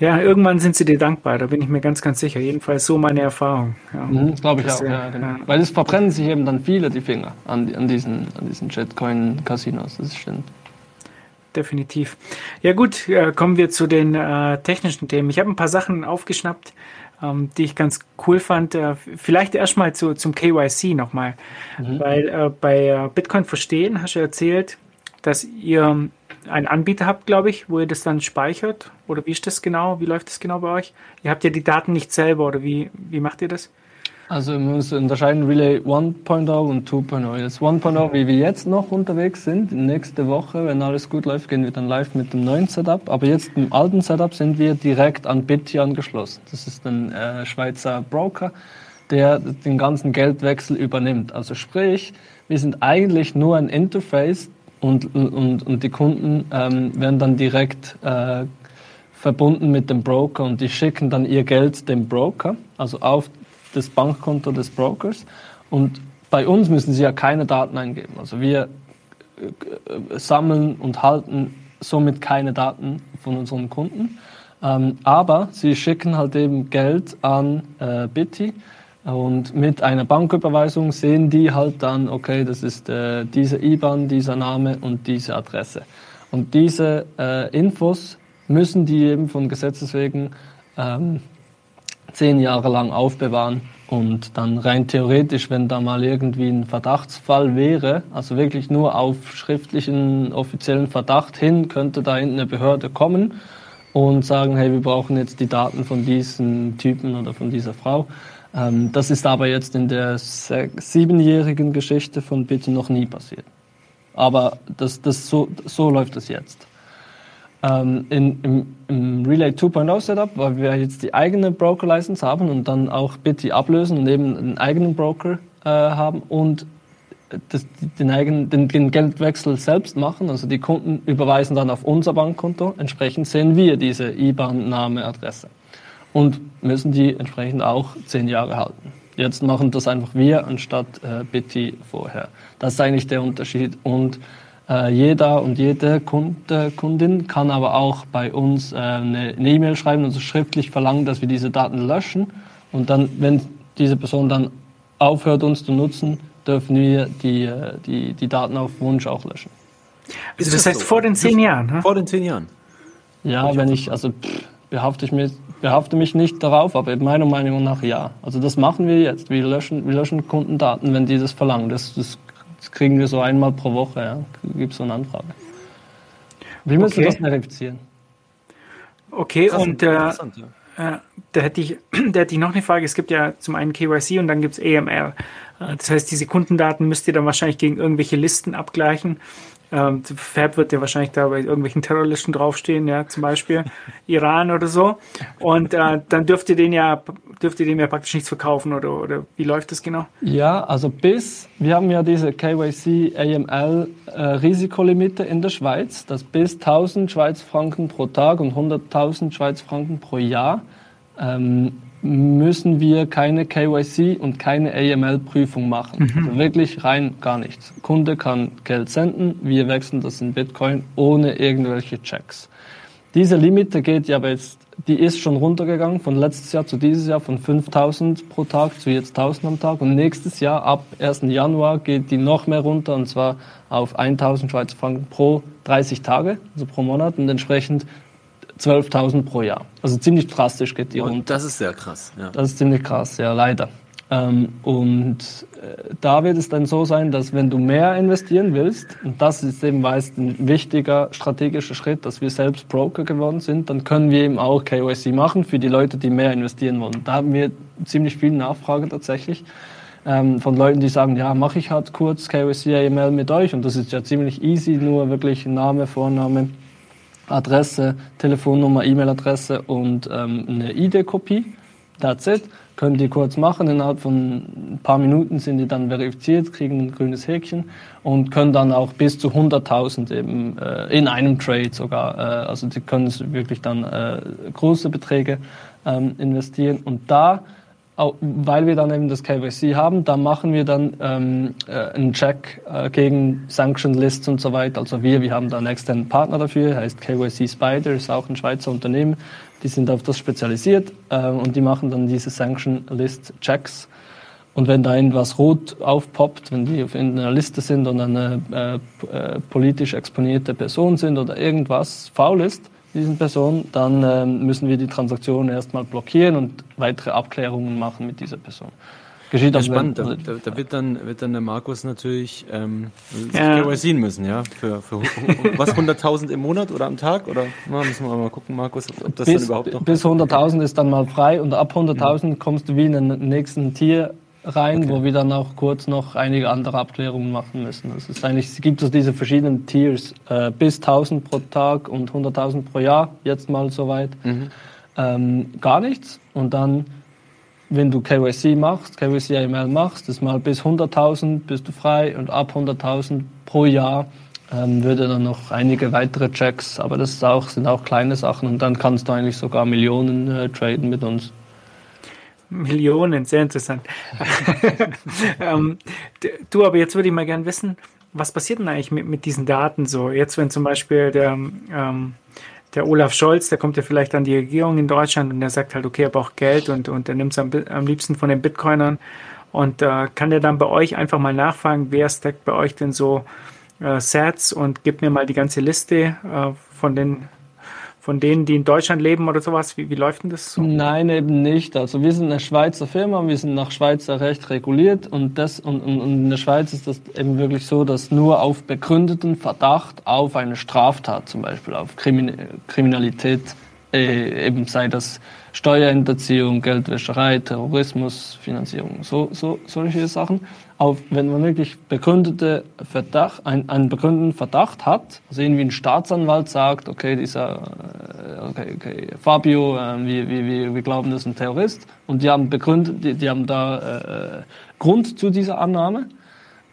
ja, irgendwann sind sie dir dankbar, da bin ich mir ganz, ganz sicher. Jedenfalls so meine Erfahrung. Ja.
Mhm, Glaube ich das, auch, ja, genau. ja. Weil es verbrennen sich eben dann viele die Finger an, an diesen, an diesen Shitcoin-Casinos, das stimmt
definitiv. Ja gut, äh, kommen wir zu den äh, technischen Themen. Ich habe ein paar Sachen aufgeschnappt, ähm, die ich ganz cool fand. Äh, vielleicht erstmal zu, zum KYC nochmal, mhm. weil äh, bei äh, Bitcoin Verstehen hast du erzählt, dass ihr einen Anbieter habt, glaube ich, wo ihr das dann speichert. Oder wie ist das genau? Wie läuft das genau bei euch? Ihr habt ja die Daten nicht selber oder wie, wie macht ihr das?
Also wir müssen unterscheiden Relay 1.0 und 2.0. Jetzt 1.0, wie wir jetzt noch unterwegs sind, nächste Woche, wenn alles gut läuft, gehen wir dann live mit dem neuen Setup. Aber jetzt im alten Setup sind wir direkt an Bitty angeschlossen. Das ist ein äh, Schweizer Broker, der den ganzen Geldwechsel übernimmt. Also sprich, wir sind eigentlich nur ein Interface und, und, und die Kunden ähm, werden dann direkt äh, verbunden mit dem Broker und die schicken dann ihr Geld dem Broker, also auf das Bankkonto des Brokers. Und bei uns müssen sie ja keine Daten eingeben. Also wir äh, sammeln und halten somit keine Daten von unseren Kunden. Ähm, aber sie schicken halt eben Geld an äh, Bitty und mit einer Banküberweisung sehen die halt dann, okay, das ist äh, diese IBAN, dieser Name und diese Adresse. Und diese äh, Infos müssen die eben von Gesetzes wegen ähm, zehn Jahre lang aufbewahren und dann rein theoretisch, wenn da mal irgendwie ein Verdachtsfall wäre, also wirklich nur auf schriftlichen offiziellen Verdacht hin, könnte da hinten eine Behörde kommen und sagen, hey, wir brauchen jetzt die Daten von diesem Typen oder von dieser Frau. Ähm, das ist aber jetzt in der siebenjährigen Geschichte von Bitte noch nie passiert. Aber das, das so, so läuft es jetzt. Ähm, in, im, im, Relay 2.0 Setup, weil wir jetzt die eigene Broker-License haben und dann auch Bitty ablösen und eben einen eigenen Broker äh, haben und das, den, eigenen, den, den, Geldwechsel selbst machen. Also die Kunden überweisen dann auf unser Bankkonto. Entsprechend sehen wir diese IBAN-Name, Adresse und müssen die entsprechend auch zehn Jahre halten. Jetzt machen das einfach wir anstatt äh, Bitty vorher. Das ist eigentlich der Unterschied und äh, jeder und jede Kunde, Kundin kann aber auch bei uns äh, eine E-Mail schreiben, also schriftlich verlangen, dass wir diese Daten löschen. Und dann, wenn diese Person dann aufhört, uns zu nutzen, dürfen wir die, äh, die, die Daten auf Wunsch auch löschen.
Also das heißt so? vor den zehn Jahren?
Ne? Vor den zehn Jahren.
Ja, wenn ich, also pff, behafte ich mich, behafte mich nicht darauf, aber meiner Meinung nach ja. Also das machen wir jetzt. Wir löschen, wir löschen Kundendaten, wenn die das verlangen. Das, das das kriegen wir so einmal pro Woche, ja. Gibt es so eine Anfrage. Wie müssen okay. das verifizieren?
Okay, Krass, und äh, ja. äh, da, hätte ich, *clears throat* da hätte ich noch eine Frage. Es gibt ja zum einen KYC und dann gibt es AML. Äh, das heißt, diese Kundendaten müsst ihr dann wahrscheinlich gegen irgendwelche Listen abgleichen. Ähm, Fab wird ja wahrscheinlich da bei irgendwelchen Terroristen draufstehen, ja, zum Beispiel Iran oder so. Und äh, dann dürft ihr den ja, dürft ihr dem ja praktisch nichts verkaufen oder, oder wie läuft das genau?
Ja, also bis, wir haben ja diese KYC AML äh, Risikolimite in der Schweiz, das bis 1000 Schweiz Franken pro Tag und 100.000 Schweiz Franken pro Jahr. Ähm, müssen wir keine KYC und keine AML-Prüfung machen. Mhm. Also wirklich rein gar nichts. Kunde kann Geld senden, wir wechseln das in Bitcoin ohne irgendwelche Checks. Diese Limite geht ja aber jetzt, die ist schon runtergegangen von letztes Jahr zu dieses Jahr von 5000 pro Tag zu jetzt 1000 am Tag und nächstes Jahr ab 1. Januar geht die noch mehr runter und zwar auf 1000 Schweizer Franken pro 30 Tage, also pro Monat und entsprechend 12.000 pro Jahr. Also ziemlich drastisch geht die runter.
Das ist sehr krass.
Ja. Das ist ziemlich krass, ja, leider. Ähm, und äh, da wird es dann so sein, dass wenn du mehr investieren willst, und das ist eben meist ein wichtiger strategischer Schritt, dass wir selbst Broker geworden sind, dann können wir eben auch KYC machen für die Leute, die mehr investieren wollen. Da haben wir ziemlich viel Nachfrage tatsächlich ähm, von Leuten, die sagen, ja, mache ich halt kurz KYC AML mit euch und das ist ja ziemlich easy, nur wirklich Name, Vorname, Adresse, Telefonnummer, E-Mail-Adresse und ähm, eine ID-Kopie. That's it. Können die kurz machen, innerhalb von ein paar Minuten sind die dann verifiziert, kriegen ein grünes Häkchen und können dann auch bis zu 100.000 eben äh, in einem Trade sogar, äh, also sie können wirklich dann äh, große Beträge ähm, investieren und da weil wir dann eben das KYC haben, da machen wir dann ähm, äh, einen Check äh, gegen Sanction Lists und so weiter. Also wir, wir haben da einen externen Partner dafür, heißt KYC Spider, ist auch ein Schweizer Unternehmen. Die sind auf das spezialisiert äh, und die machen dann diese Sanction List Checks. Und wenn da irgendwas rot aufpoppt, wenn die auf einer Liste sind und eine äh, äh, politisch exponierte Person sind oder irgendwas faul ist, diesen Person, dann ähm, müssen wir die Transaktion erstmal blockieren und weitere Abklärungen machen mit dieser Person.
Geschieht ja, spannend. Da, da, da, wird, dann, wird dann der Markus natürlich ähm, ja. KYC müssen, ja? Für, für was, 100.000 im Monat oder am Tag? Oder na, müssen wir mal gucken, Markus, ob das
bis,
dann überhaupt noch...
Bis 100.000 ist dann mal frei und ab 100.000 ja. kommst du wie in den nächsten Tier rein, okay. wo wir dann auch kurz noch einige andere Abklärungen machen müssen. Also es, ist es gibt also diese verschiedenen Tiers, äh, bis 1000 pro Tag und 100.000 pro Jahr, jetzt mal soweit. Mhm. Ähm, gar nichts. Und dann, wenn du KYC machst, KYC AML machst, das mal bis 100.000 bist du frei und ab 100.000 pro Jahr ähm, würde dann noch einige weitere Checks, aber das auch, sind auch kleine Sachen und dann kannst du eigentlich sogar Millionen äh, traden mit uns.
Millionen, sehr interessant. *laughs* ähm, du, aber jetzt würde ich mal gerne wissen, was passiert denn eigentlich mit, mit diesen Daten so? Jetzt, wenn zum Beispiel der, ähm, der Olaf Scholz, der kommt ja vielleicht an die Regierung in Deutschland und der sagt halt, okay, er braucht Geld und, und er nimmt es am, am liebsten von den Bitcoinern und äh, kann der dann bei euch einfach mal nachfragen, wer stackt bei euch denn so äh, Sets und gibt mir mal die ganze Liste äh, von den von denen, die in Deutschland leben oder sowas? Wie, wie läuft denn das
so? Nein, eben nicht. Also wir sind eine Schweizer Firma, wir sind nach Schweizer Recht reguliert und, das, und, und, und in der Schweiz ist das eben wirklich so, dass nur auf begründeten Verdacht auf eine Straftat, zum Beispiel auf Kriminalität, äh, eben sei das Steuerhinterziehung, Geldwäscherei, Terrorismus, Finanzierung, so, so, solche Sachen. Auf, wenn man wirklich begründete Verdacht, ein, einen begründeten Verdacht hat, also irgendwie ein Staatsanwalt sagt, okay, dieser, äh, okay, okay, Fabio, äh, wir, wir, wir glauben, das ist ein Terrorist, und die haben begründet, die, die haben da äh, Grund zu dieser Annahme,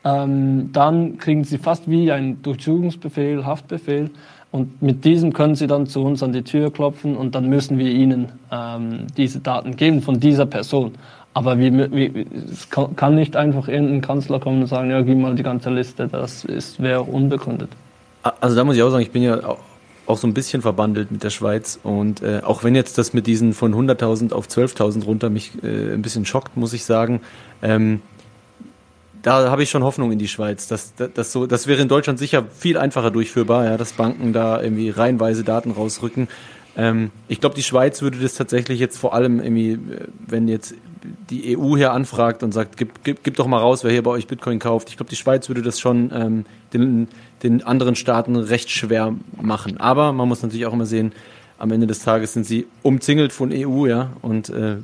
ähm, dann kriegen sie fast wie ein Durchsuchungsbefehl, Haftbefehl, und mit diesem können Sie dann zu uns an die Tür klopfen und dann müssen wir Ihnen ähm, diese Daten geben von dieser Person. Aber wir, wir, es kann nicht einfach irgendein Kanzler kommen und sagen, ja, gib mal die ganze Liste, das wäre unbegründet.
Also da muss ich auch sagen, ich bin ja auch so ein bisschen verbandelt mit der Schweiz und äh, auch wenn jetzt das mit diesen von 100.000 auf 12.000 runter mich äh, ein bisschen schockt, muss ich sagen, ähm, da habe ich schon Hoffnung in die Schweiz. Das, das, das, so, das wäre in Deutschland sicher viel einfacher durchführbar, ja, dass Banken da irgendwie reihenweise Daten rausrücken. Ähm, ich glaube, die Schweiz würde das tatsächlich jetzt vor allem irgendwie, wenn jetzt die EU hier anfragt und sagt, gib, gib, gib doch mal raus, wer hier bei euch Bitcoin kauft. Ich glaube, die Schweiz würde das schon ähm, den, den anderen Staaten recht schwer machen. Aber man muss natürlich auch immer sehen, am Ende des Tages sind sie umzingelt von EU, ja, und äh,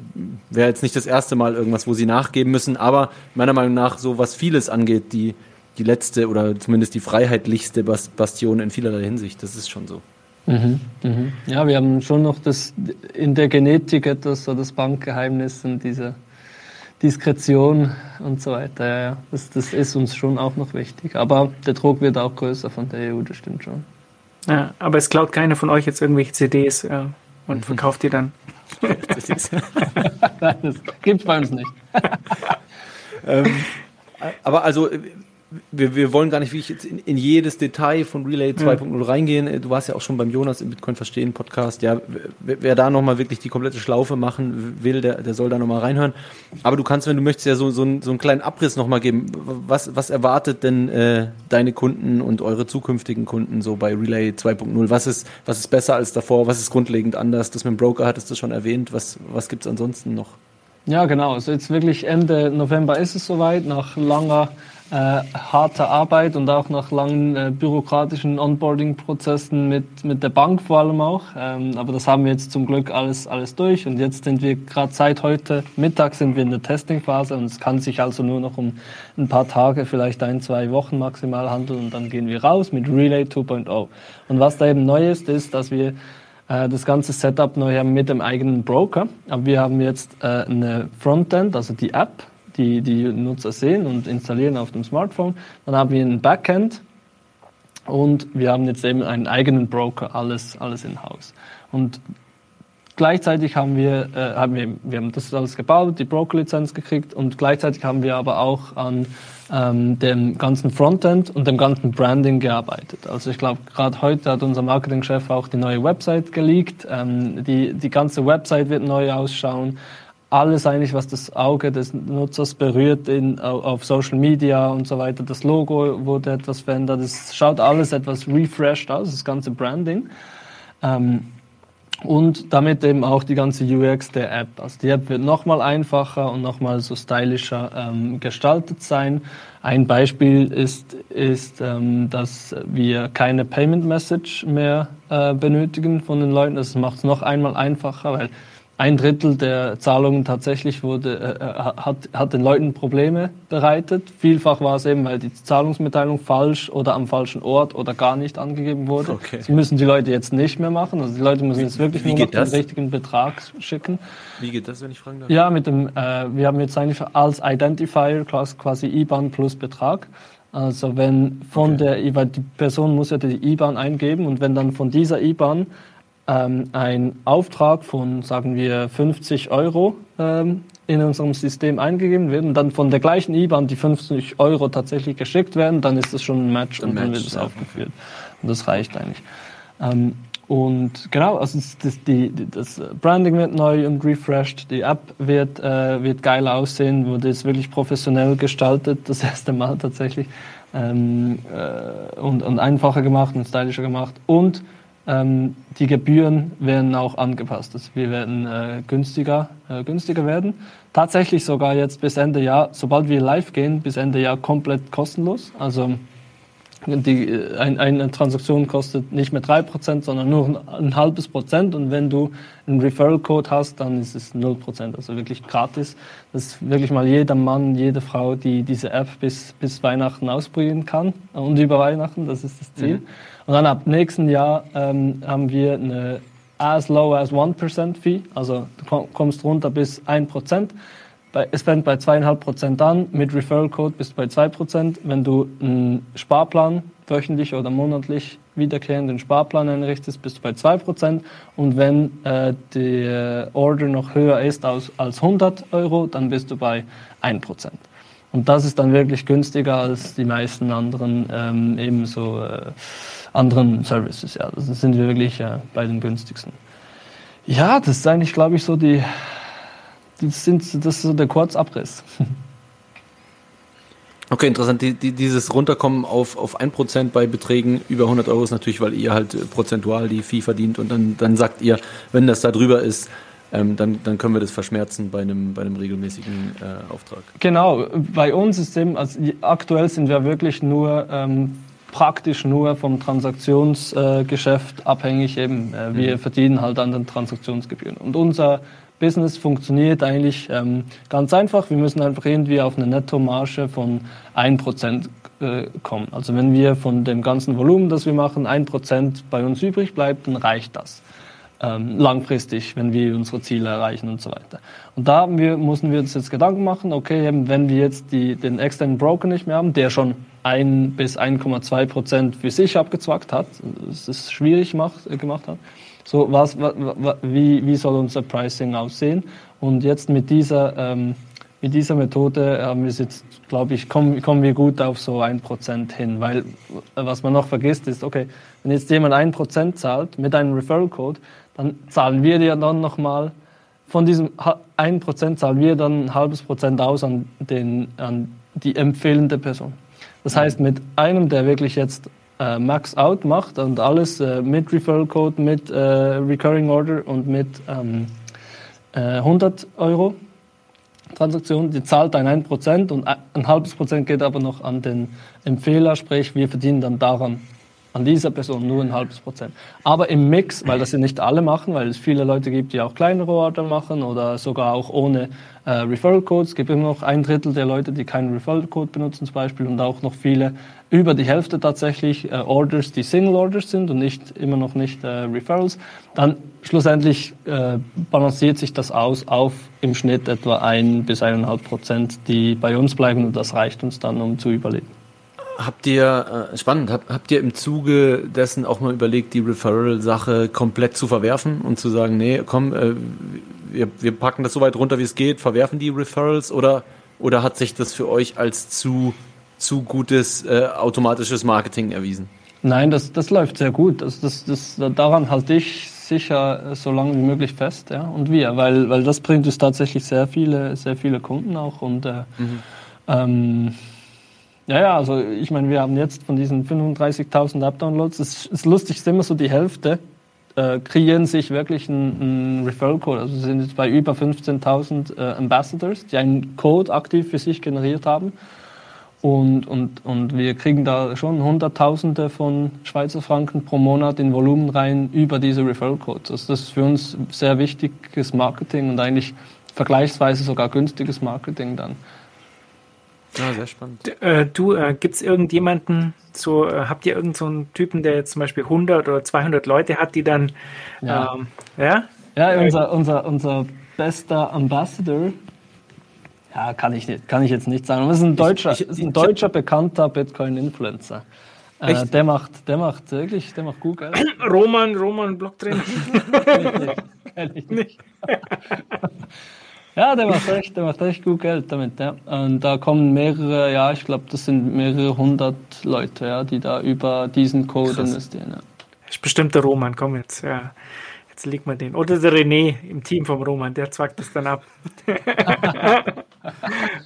wäre jetzt nicht das erste Mal irgendwas, wo sie nachgeben müssen, aber meiner Meinung nach, so was vieles angeht, die, die letzte oder zumindest die freiheitlichste Bastion in vielerlei Hinsicht, das ist schon so.
Mhm, mhm. Ja, wir haben schon noch das in der Genetik etwas, so das Bankgeheimnis und diese Diskretion und so weiter. Ja, ja. Das, das ist uns schon auch noch wichtig. Aber der Druck wird auch größer von der EU, das stimmt schon.
Ja, aber es klaut keiner von euch jetzt irgendwelche CDs äh, und mhm. verkauft die dann. *laughs*
das gibt's bei uns nicht.
ähm, aber also wir, wir wollen gar nicht wie ich jetzt in, in jedes Detail von Relay 2.0 ja. reingehen. Du warst ja auch schon beim Jonas im Bitcoin Verstehen Podcast. Ja, wer, wer da nochmal wirklich die komplette Schlaufe machen will, der, der soll da nochmal reinhören. Aber du kannst, wenn du möchtest, ja so, so, einen, so einen kleinen Abriss nochmal geben. Was, was erwartet denn äh, deine Kunden und eure zukünftigen Kunden so bei Relay 2.0? Was ist, was ist besser als davor? Was ist grundlegend anders? Das mit dem Broker hattest du schon erwähnt. Was, was gibt es ansonsten noch?
Ja, genau. Also jetzt wirklich Ende November ist es soweit, nach langer äh, harte Arbeit und auch nach langen äh, bürokratischen Onboarding-Prozessen mit, mit der Bank vor allem auch. Ähm, aber das haben wir jetzt zum Glück alles, alles durch und jetzt sind wir gerade seit heute Mittag sind wir in der Testing-Phase und es kann sich also nur noch um ein paar Tage, vielleicht ein, zwei Wochen maximal handeln und dann gehen wir raus mit Relay 2.0. Und was da eben neu ist, ist, dass wir äh, das ganze Setup neu haben mit dem eigenen Broker. Aber wir haben jetzt äh, eine Frontend, also die App, die die Nutzer sehen und installieren auf dem Smartphone. Dann haben wir ein Backend und wir haben jetzt eben einen eigenen Broker, alles, alles in-house. Und gleichzeitig haben wir, äh, haben wir, wir haben das alles gebaut, die Broker-Lizenz gekriegt und gleichzeitig haben wir aber auch an ähm, dem ganzen Frontend und dem ganzen Branding gearbeitet. Also ich glaube, gerade heute hat unser Marketingchef auch die neue Website geleakt. Ähm, die, die ganze Website wird neu ausschauen. Alles eigentlich, was das Auge des Nutzers berührt in, auf Social Media und so weiter. Das Logo wurde etwas verändert. Es schaut alles etwas refreshed aus, das ganze Branding. Ähm, und damit eben auch die ganze UX der App. Also die App wird nochmal einfacher und nochmal so stylischer ähm, gestaltet sein. Ein Beispiel ist, ist ähm, dass wir keine Payment Message mehr äh, benötigen von den Leuten. Das macht es noch einmal einfacher, weil ein Drittel der Zahlungen tatsächlich wurde, äh, äh, hat, hat den Leuten Probleme bereitet. Vielfach war es eben, weil die Zahlungsmitteilung falsch oder am falschen Ort oder gar nicht angegeben wurde. Okay. Das müssen die Leute jetzt nicht mehr machen. Also die Leute müssen jetzt wirklich nur noch das? den richtigen Betrag schicken.
Wie geht das, wenn ich fragen darf?
Ja, mit dem, äh, wir haben jetzt eigentlich als Identifier quasi IBAN plus Betrag. Also wenn von okay. der, weil die Person muss ja die IBAN eingeben und wenn dann von dieser IBAN ähm, ein Auftrag von, sagen wir, 50 Euro ähm, in unserem System eingegeben wird und dann von der gleichen IBAN die 50 Euro tatsächlich geschickt werden, dann ist das schon ein Match ein und Match, dann wird es ja. aufgeführt. Und das reicht eigentlich. Ähm, und genau, also das, die, das, Branding wird neu und refreshed, die App wird, äh, wird geil aussehen, wurde jetzt wirklich professionell gestaltet, *laughs* das erste Mal tatsächlich, ähm, äh, und, und einfacher gemacht und stylischer gemacht. Und ähm, die Gebühren werden auch angepasst. Also wir werden äh, günstiger, äh, günstiger werden. Tatsächlich sogar jetzt bis Ende Jahr, sobald wir live gehen, bis Ende Jahr komplett kostenlos. Also die, äh, ein, eine Transaktion kostet nicht mehr 3%, sondern nur ein, halbes Prozent. Und wenn du einen Referral-Code hast, dann ist es 0%, also wirklich gratis. Das ist wirklich mal jeder Mann, jede Frau, die diese App bis, bis Weihnachten ausprobieren kann. Und über Weihnachten, das ist das Ziel. Mhm. Und dann ab nächsten Jahr ähm, haben wir eine as low as 1% Fee, also du kommst runter bis 1%. Bei, es fängt bei 2,5% an, mit Referral Code bist du bei 2%. Wenn du einen Sparplan wöchentlich oder monatlich wiederkehrenden Sparplan einrichtest, bist du bei 2%. Und wenn äh, der Order noch höher ist als, als 100 Euro, dann bist du bei 1%. Und das ist dann wirklich günstiger als die meisten anderen ähm, eben so äh, anderen Services. Ja, das sind wir wirklich äh, bei den günstigsten. Ja, das ist eigentlich, glaube ich, so die, das, sind, das ist so der Kurzabriss. *laughs*
Okay, interessant. Die, die, dieses Runterkommen auf, auf 1% bei Beträgen über 100 Euro ist natürlich, weil ihr halt äh, prozentual die Fee verdient und dann, dann sagt ihr, wenn das da drüber ist, ähm, dann, dann können wir das verschmerzen bei einem, bei einem regelmäßigen äh, Auftrag.
Genau, bei uns ist eben, also aktuell sind wir wirklich nur ähm, praktisch nur vom Transaktionsgeschäft äh, abhängig. Eben, äh, wir mhm. verdienen halt an den Transaktionsgebühren. Und unser Business funktioniert eigentlich ähm, ganz einfach. Wir müssen einfach irgendwie auf eine Nettomarge von 1% äh, kommen. Also wenn wir von dem ganzen Volumen, das wir machen, 1% bei uns übrig bleibt, dann reicht das. Ähm, langfristig, wenn wir unsere Ziele erreichen und so weiter. Und da wir, müssen wir uns jetzt Gedanken machen, okay, wenn wir jetzt die, den externen Broker nicht mehr haben, der schon 1 bis 1,2 Prozent für sich abgezwackt hat, das ist schwierig macht, äh, gemacht hat. So, was, wie, wie soll unser Pricing aussehen? Und jetzt mit dieser, ähm, mit dieser Methode haben wir jetzt, glaube ich, kommen, kommen wir gut auf so 1 Prozent hin. Weil, was man noch vergisst, ist, okay, wenn jetzt jemand 1 Prozent zahlt mit einem Referral-Code, dann zahlen wir ja dann nochmal, von diesem 1 Prozent zahlen wir dann ein halbes Prozent aus an, den, an die empfehlende Person. Das heißt, mit einem, der wirklich jetzt äh, Max Out macht und alles äh, mit Referral Code, mit äh, Recurring Order und mit ähm, 100 äh, Euro Transaktion, die zahlt ein 1% und ein halbes Prozent geht aber noch an den Empfehler, sprich wir verdienen dann daran an dieser Person nur ein halbes Prozent. Aber im Mix, weil das ja nicht alle machen, weil es viele Leute gibt, die auch kleinere Order machen oder sogar auch ohne äh, Referral Codes. Es gibt immer noch ein Drittel der Leute, die keinen Referral Code benutzen zum Beispiel und auch noch viele, über die Hälfte tatsächlich äh, Orders, die Single Orders sind und nicht immer noch nicht äh, Referrals. Dann schlussendlich äh, balanciert sich das aus auf im Schnitt etwa ein bis eineinhalb Prozent, die bei uns bleiben und das reicht uns dann, um zu überleben.
Habt ihr, äh, spannend, habt, habt ihr im Zuge dessen auch mal überlegt, die Referral-Sache komplett zu verwerfen und zu sagen, nee, komm, äh, wir, wir packen das so weit runter, wie es geht, verwerfen die Referrals oder, oder hat sich das für euch als zu, zu gutes äh, automatisches Marketing erwiesen?
Nein, das, das läuft sehr gut. Das, das, das, daran halte ich sicher so lange wie möglich fest, ja, und wir, weil, weil das bringt uns tatsächlich sehr viele, sehr viele Kunden auch und äh, mhm. ähm, ja, ja, also ich meine, wir haben jetzt von diesen 35.000 App-Downloads, es ist lustig, es ist immer so die Hälfte, äh, kreieren sich wirklich einen, Referral-Code. Also wir sind jetzt bei über 15.000 äh, Ambassadors, die einen Code aktiv für sich generiert haben. Und, und, und wir kriegen da schon Hunderttausende von Schweizer Franken pro Monat in Volumen rein über diese Referral-Codes. Also das ist für uns sehr wichtiges Marketing und eigentlich vergleichsweise sogar günstiges Marketing dann.
Ja, sehr spannend. Äh, du, äh, gibt es irgendjemanden, so, äh, habt ihr irgendeinen so Typen, der jetzt zum Beispiel 100 oder 200 Leute hat, die dann,
ja, ähm, ja? ja unser, unser, unser bester Ambassador, ja, kann ich, nicht, kann ich jetzt nicht sagen, das ist ein deutscher, ich, ich, ist ein deutscher bekannter Bitcoin-Influencer. Äh, der macht, der macht wirklich, der macht gut Geld. *clears throat*
Roman, Roman Blocktrainer. *laughs*
Kenn ich nicht. *laughs* *laughs* Ja, der macht echt, der macht echt gut Geld damit, ja. Und da kommen mehrere, ja, ich glaube, das sind mehrere hundert Leute, ja, die da über diesen Code Krass. investieren. Ja.
Das ist bestimmt der Roman, komm jetzt, ja. Jetzt legt man den. Oder der René im Team vom Roman, der zwackt das dann ab. *laughs*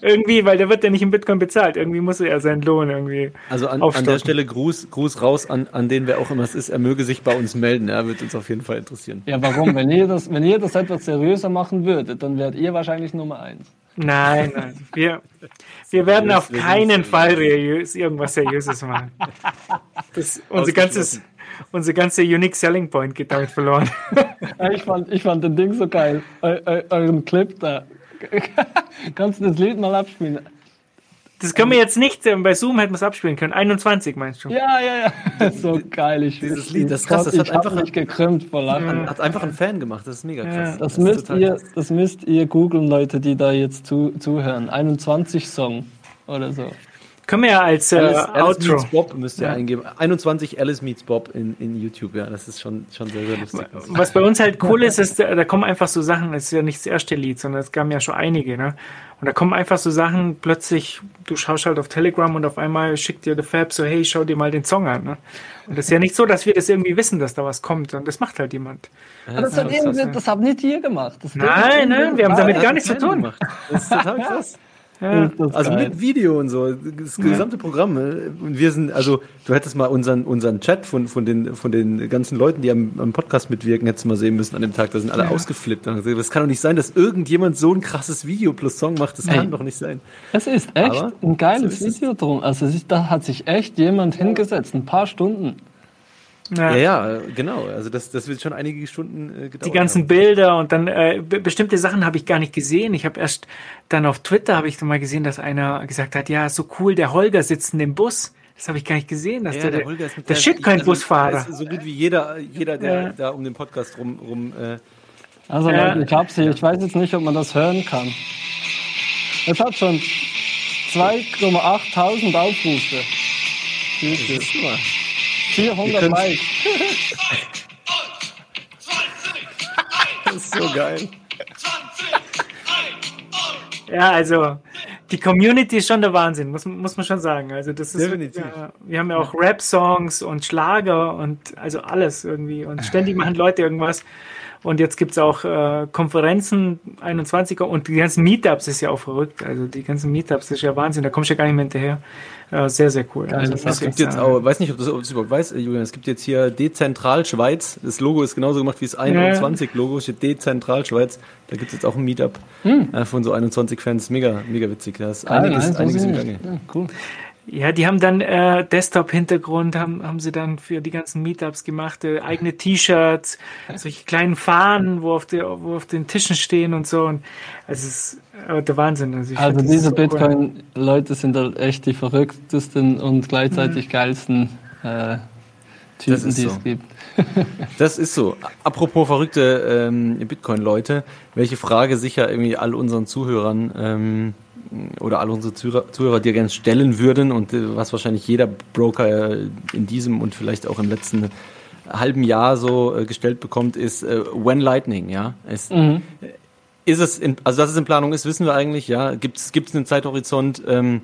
irgendwie, weil der wird ja nicht in Bitcoin bezahlt. Irgendwie muss er seinen Lohn irgendwie.
Also an, an der Stelle Gruß, Gruß raus an, an den, wer auch immer es ist. Er möge sich bei uns melden. Er wird uns auf jeden Fall interessieren.
Ja, warum? Wenn ihr das, wenn ihr das etwas seriöser machen würdet, dann wärt ihr wahrscheinlich Nummer eins.
Nein, nein. Wir, wir *laughs* werden auf keinen Fall irgendwas Seriöses machen. Das, unser ganzes, unser ganzer Unique Selling Point geht damit verloren.
ich, fand, ich fand den Ding so geil. Eu, eu, euren Clip da. *laughs* Kannst du das Lied mal abspielen?
Das können wir jetzt nicht, äh, bei Zoom hätten wir es abspielen können. 21 meinst du?
Ja, ja, ja. *laughs* so geil. Ich
Dieses Lied, das ist krass. Das hat einfach
nicht gekrümmt vor Lachen.
Hat einfach einen Fan gemacht. Das ist mega krass.
Ja. Das, das, müsst ihr, das müsst ihr googeln, Leute, die da jetzt zu, zuhören. 21 Song oder so.
Können wir ja als äh, Alice, Alice
Meets Bob müsst ihr ja. eingeben. 21 Alice Meets Bob in, in YouTube, ja, das ist schon, schon sehr, sehr lustig.
Was bei uns halt cool ist, ist, da kommen einfach so Sachen, das ist ja nicht das erste Lied, sondern es gab ja schon einige, ne? Und da kommen einfach so Sachen, plötzlich, du schaust halt auf Telegram und auf einmal schickt dir der Fab so, hey, schau dir mal den Song an. Ne? Und das ist ja nicht so, dass wir das irgendwie wissen, dass da was kommt, sondern das macht halt jemand.
Ja, das, das, hat das, das, haben nicht ihr gemacht.
nein, nein, wir haben damit gar nichts zu tun. Gemacht.
Das ist total *laughs* krass. Ja, also mit Video und so, das gesamte Programm. Ne? Und wir sind, also du hättest mal unseren, unseren Chat von, von, den, von den ganzen Leuten, die am, am Podcast mitwirken, hättest du mal sehen müssen an dem Tag. Da sind alle ja. ausgeflippt. Das kann doch nicht sein, dass irgendjemand so ein krasses Video plus Song macht. Das kann doch nicht sein.
Es ist echt Aber ein geiles so Video drum. Also ist, da hat sich echt jemand hingesetzt, ein paar Stunden.
Ja. ja, ja, genau. Also das, das wird schon einige Stunden
äh, gedauert. Die ganzen haben. Bilder und dann äh, bestimmte Sachen habe ich gar nicht gesehen. Ich habe erst dann auf Twitter habe ich mal gesehen, dass einer gesagt hat, ja, so cool, der Holger sitzt in dem Bus. Das habe ich gar nicht gesehen. Dass ja, der, der, Holger ist mit der, der Shitcoin-Busfahrer.
Also, so gut wie jeder, jeder der ja. da um den Podcast rum. rum äh,
also ja. ich hab's hier. Ich weiß jetzt nicht, ob man das hören kann. Es hat schon 2,8 Aufrufe.
Super.
400 Likes. *laughs*
das ist so geil.
Ja, also die Community ist schon der Wahnsinn, muss, muss man schon sagen. Also das ist, Definitiv. Ja, wir haben ja auch Rap-Songs und Schlager und also alles irgendwie und ständig machen Leute irgendwas. Und jetzt gibt es auch äh, Konferenzen, 21er und die ganzen Meetups ist ja auch verrückt. Also die ganzen Meetups ist ja Wahnsinn, da kommst du ja gar nicht mehr hinterher. Äh, sehr, sehr cool.
Geil, also, es gibt jetzt auch, weiß nicht, ob du das überhaupt weißt, äh, Julian, es gibt jetzt hier Dezentral Schweiz. Das Logo ist genauso gemacht wie das 21-Logo, steht Dezentral Schweiz. Da gibt es jetzt auch ein Meetup hm. äh, von so 21 Fans. Mega, mega witzig. Da ist einiges, einiges im Gange. Ja,
cool. Ja, die haben dann äh, Desktop-Hintergrund, haben, haben sie dann für die ganzen Meetups gemacht, äh, eigene *laughs* T-Shirts, solche kleinen Fahnen, wo auf, der, wo auf den Tischen stehen und so. Und also es ist äh, der Wahnsinn.
Also, also diese so Bitcoin-Leute sind halt echt die verrücktesten und gleichzeitig mhm. geilsten äh, Typen, die so. es gibt. *laughs*
das ist so. Apropos verrückte ähm, Bitcoin-Leute, welche Frage sicher irgendwie all unseren Zuhörern ähm, oder all unsere Zuhörer, dir gerne stellen würden und äh, was wahrscheinlich jeder Broker äh, in diesem und vielleicht auch im letzten halben Jahr so äh, gestellt bekommt, ist When Lightning, ja. Es, mhm. Ist es, in, also dass es in Planung ist, wissen wir eigentlich, ja. Gibt es einen Zeithorizont? Ähm,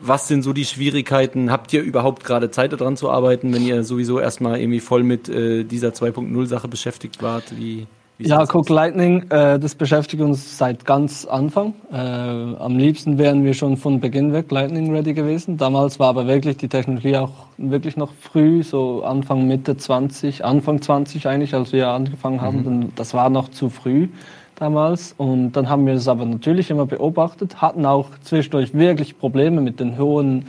was sind so die Schwierigkeiten? Habt ihr überhaupt gerade Zeit daran zu arbeiten, wenn ihr sowieso erstmal irgendwie voll mit äh, dieser 2.0 Sache beschäftigt wart? Wie,
ja, Cook Lightning, äh, das beschäftigt uns seit ganz Anfang. Äh, am liebsten wären wir schon von Beginn weg Lightning ready gewesen. Damals war aber wirklich die Technologie auch wirklich noch früh, so Anfang, Mitte 20, Anfang 20 eigentlich, als wir angefangen haben. Mhm. Das war noch zu früh damals. Und dann haben wir das aber natürlich immer beobachtet, hatten auch zwischendurch wirklich Probleme mit den hohen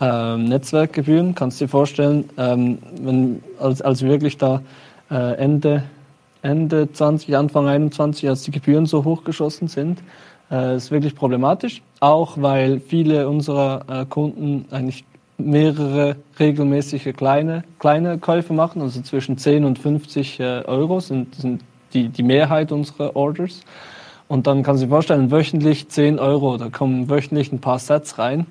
ähm, Netzwerkgebühren. Kannst du dir vorstellen, ähm, wenn, als, als wirklich da äh, Ende Ende 20, Anfang 21, als die Gebühren so hochgeschossen sind. Äh, ist wirklich problematisch, auch weil viele unserer äh, Kunden eigentlich mehrere regelmäßige kleine, kleine Käufe machen, also zwischen 10 und 50 äh, Euro sind, sind die, die Mehrheit unserer Orders. Und dann kann sich vorstellen, wöchentlich 10 Euro, da kommen wöchentlich ein paar Sets rein.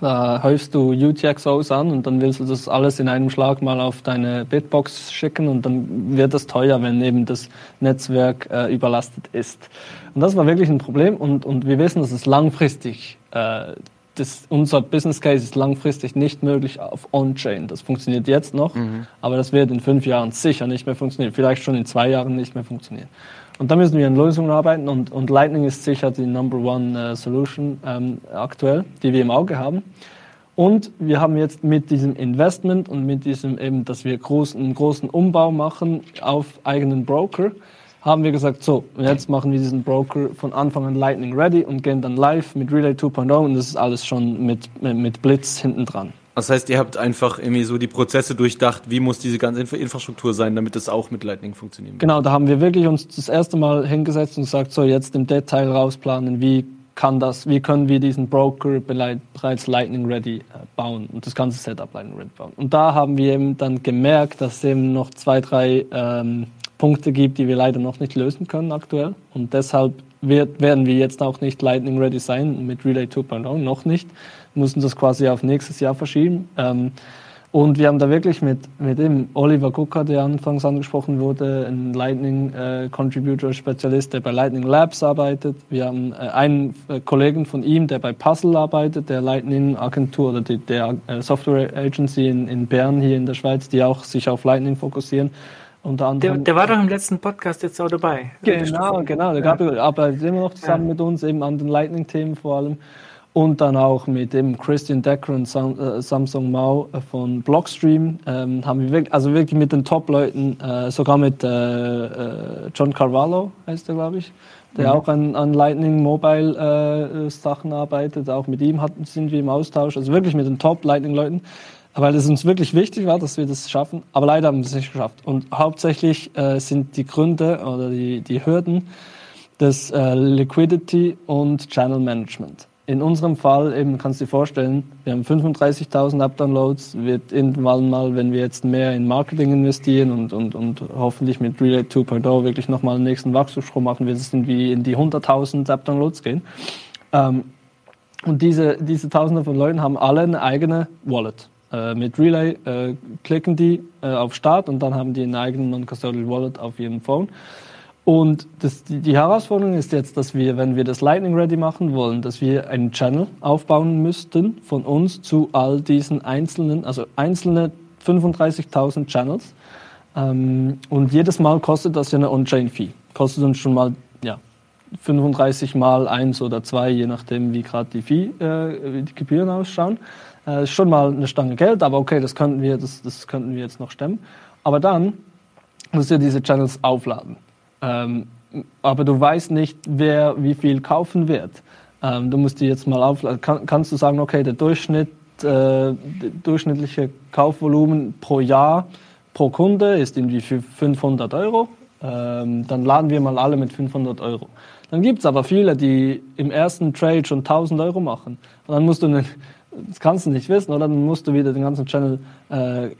Da häufst du UTXOs an und dann willst du das alles in einem Schlag mal auf deine Bitbox schicken und dann wird das teuer, wenn eben das Netzwerk äh, überlastet ist. Und das war wirklich ein Problem und, und wir wissen, dass es langfristig, äh, das, unser Business Case ist langfristig nicht möglich auf On-Chain. Das funktioniert jetzt noch, mhm. aber das wird in fünf Jahren sicher nicht mehr funktionieren, vielleicht schon in zwei Jahren nicht mehr funktionieren. Und da müssen wir an Lösungen arbeiten und, und Lightning ist sicher die Number One uh, Solution ähm, aktuell, die wir im Auge haben. Und wir haben jetzt mit diesem Investment und mit diesem eben, dass wir groß, einen großen Umbau machen auf eigenen Broker, haben wir gesagt, so, jetzt machen wir diesen Broker von Anfang an Lightning ready und gehen dann live mit Relay 2.0 und das ist alles schon mit, mit Blitz hinten dran.
Das heißt, ihr habt einfach irgendwie so die Prozesse durchdacht, wie muss diese ganze Infrastruktur sein, damit es auch mit Lightning funktioniert.
Genau, da haben wir wirklich uns das erste Mal hingesetzt und gesagt, so jetzt im Detail rausplanen, wie kann das, wie können wir diesen Broker bereits Lightning Ready äh, bauen und das ganze Setup Lightning Ready bauen. Und da haben wir eben dann gemerkt, dass es eben noch zwei, drei ähm, Punkte gibt, die wir leider noch nicht lösen können aktuell. Und deshalb wird, werden wir jetzt auch nicht Lightning Ready sein mit Relay 2.0, noch nicht mussten das quasi auf nächstes Jahr verschieben. Ähm, und wir haben da wirklich mit, mit dem Oliver Gucker, der anfangs angesprochen wurde, ein Lightning äh, Contributor Spezialist, der bei Lightning Labs arbeitet. Wir haben äh, einen äh, Kollegen von ihm, der bei Puzzle arbeitet, der Lightning Agentur oder die, der äh, Software Agency in, in Bern hier in der Schweiz, die auch sich auf Lightning fokussieren.
Unter anderem, der, der war doch im letzten Podcast jetzt auch dabei.
Genau, genau. Der ja. arbeitet immer noch zusammen ja. mit uns, eben an den Lightning-Themen vor allem und dann auch mit dem Christian Decker und Sam, äh, Samsung Mao äh, von Blockstream ähm, haben wir wirklich, also wirklich mit den Top-Leuten, äh, sogar mit äh, äh John Carvalho heißt er, glaube ich, der mhm. auch an, an Lightning Mobile äh, Sachen arbeitet. Auch mit ihm hatten, sind wir im Austausch, also wirklich mit den Top-Lightning-Leuten. Weil es uns wirklich wichtig war, dass wir das schaffen, aber leider haben wir es nicht geschafft. Und hauptsächlich sind die Gründe oder die, die Hürden das Liquidity und Channel Management in unserem Fall eben kannst du dir vorstellen, wir haben 35.000 App-Downloads, wird irgendwann mal, wenn wir jetzt mehr in Marketing investieren und, und, und hoffentlich mit Relay 2.0 wirklich nochmal einen nächsten Wachstumssprung machen, wird es irgendwie in die 100.000 App-Downloads gehen. Ähm, und diese, diese Tausende von Leuten haben alle eine eigene Wallet. Äh, mit Relay äh, klicken die äh, auf Start und dann haben die einen eigenen Non-Custodial Wallet auf ihrem Phone. Und das, die, die, Herausforderung ist jetzt, dass wir, wenn wir das Lightning Ready machen wollen, dass wir einen Channel aufbauen müssten von uns zu all diesen einzelnen, also einzelne 35.000 Channels. Ähm, und jedes Mal kostet das ja eine On-Chain-Fee. Kostet uns schon mal ja, 35 mal eins oder zwei, je nachdem, wie gerade die Fee, äh, wie die Gebühren ausschauen. Äh, schon mal eine Stange Geld, aber okay, das könnten wir, das, das könnten wir jetzt noch stemmen. Aber dann musst du diese Channels aufladen. Ähm, aber du weißt nicht, wer wie viel kaufen wird. Ähm, du musst die jetzt mal aufladen. Kann, kannst du sagen, okay, der Durchschnitt äh, durchschnittliche Kaufvolumen pro Jahr pro Kunde ist irgendwie für 500 Euro. Ähm, dann laden wir mal alle mit 500 Euro. Dann gibt es aber viele, die im ersten Trade schon 1000 Euro machen. Und dann musst du einen das kannst du nicht wissen, oder? Dann musst du wieder den ganzen Channel äh, äh,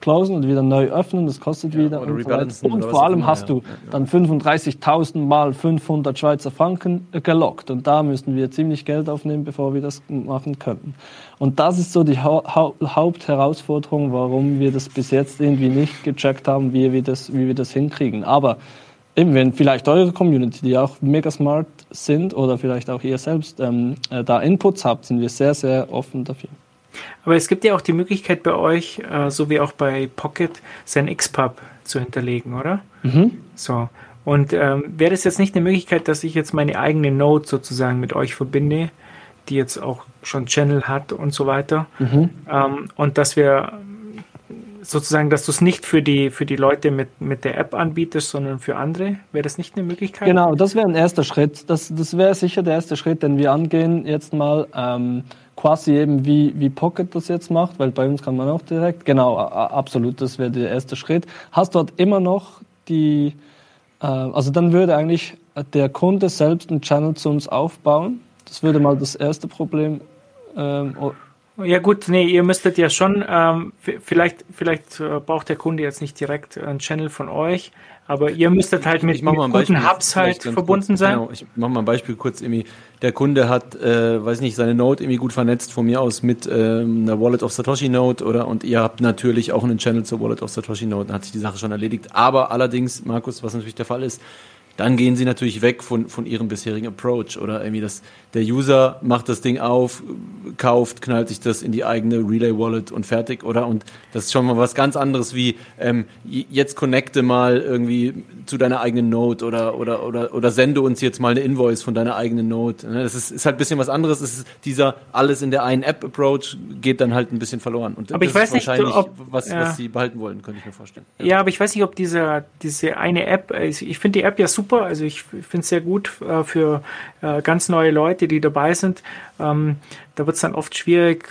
closen und wieder neu öffnen, das kostet ja, wieder. Und, so und vor allem hast du dann 35.000 mal 500 Schweizer Franken äh, gelockt. Und da müssen wir ziemlich Geld aufnehmen, bevor wir das machen könnten. Und das ist so die ha ha Hauptherausforderung, warum wir das bis jetzt irgendwie nicht gecheckt haben, wie wir das, wie wir das hinkriegen. Aber eben, wenn vielleicht eure Community, die auch mega smart sind oder vielleicht auch ihr selbst ähm, äh, da Inputs habt, sind wir sehr, sehr offen dafür.
Aber es gibt ja auch die Möglichkeit bei euch, äh, so wie auch bei Pocket, sein Xpub zu hinterlegen, oder? Mhm. So. Und ähm, wäre es jetzt nicht eine Möglichkeit, dass ich jetzt meine eigene Node sozusagen mit euch verbinde, die jetzt auch schon Channel hat und so weiter, mhm. ähm, und dass wir sozusagen, dass du es nicht für die, für die Leute mit, mit der App anbietest, sondern für andere? Wäre das nicht eine Möglichkeit?
Genau, das wäre ein erster Schritt. Das, das wäre sicher der erste Schritt, den wir angehen jetzt mal. Ähm, quasi eben wie, wie Pocket das jetzt macht, weil bei uns kann man auch direkt. Genau, absolut, das wäre der erste Schritt. Hast dort immer noch die, äh, also dann würde eigentlich der Kunde selbst einen Channel zu uns aufbauen. Das würde mal das erste Problem ähm,
ja gut, nee, ihr müsstet ja schon, ähm, vielleicht, vielleicht äh, braucht der Kunde jetzt nicht direkt einen Channel von euch, aber ihr müsstet halt mit, mit guten Beispiel, Hubs halt verbunden
kurz,
sein.
Genau, ich mache mal ein Beispiel kurz. Irgendwie. Der Kunde hat, äh, weiß nicht, seine Node irgendwie gut vernetzt von mir aus mit ähm, einer Wallet of Satoshi Node oder und ihr habt natürlich auch einen Channel zur Wallet of Satoshi Node, dann hat sich die Sache schon erledigt. Aber allerdings, Markus, was natürlich der Fall ist, dann gehen sie natürlich weg von, von ihrem bisherigen Approach oder irgendwie das, der User macht das Ding auf, kauft, knallt sich das in die eigene Relay Wallet und fertig, oder? Und das ist schon mal was ganz anderes wie ähm, jetzt connecte mal irgendwie zu deiner eigenen Node oder, oder, oder, oder sende uns jetzt mal eine Invoice von deiner eigenen Node. Ne? Das ist, ist halt ein bisschen was anderes. Es ist dieser alles in der einen App-Approach geht dann halt ein bisschen verloren. Und
aber ich weiß nicht, ob,
was, ja. was sie behalten wollen, könnte ich mir vorstellen.
Ja. ja, aber ich weiß nicht, ob diese, diese eine App, also ich finde die App ja super, also ich finde es sehr gut äh, für äh, ganz neue Leute, die dabei sind. Ähm, da wird es dann oft schwierig,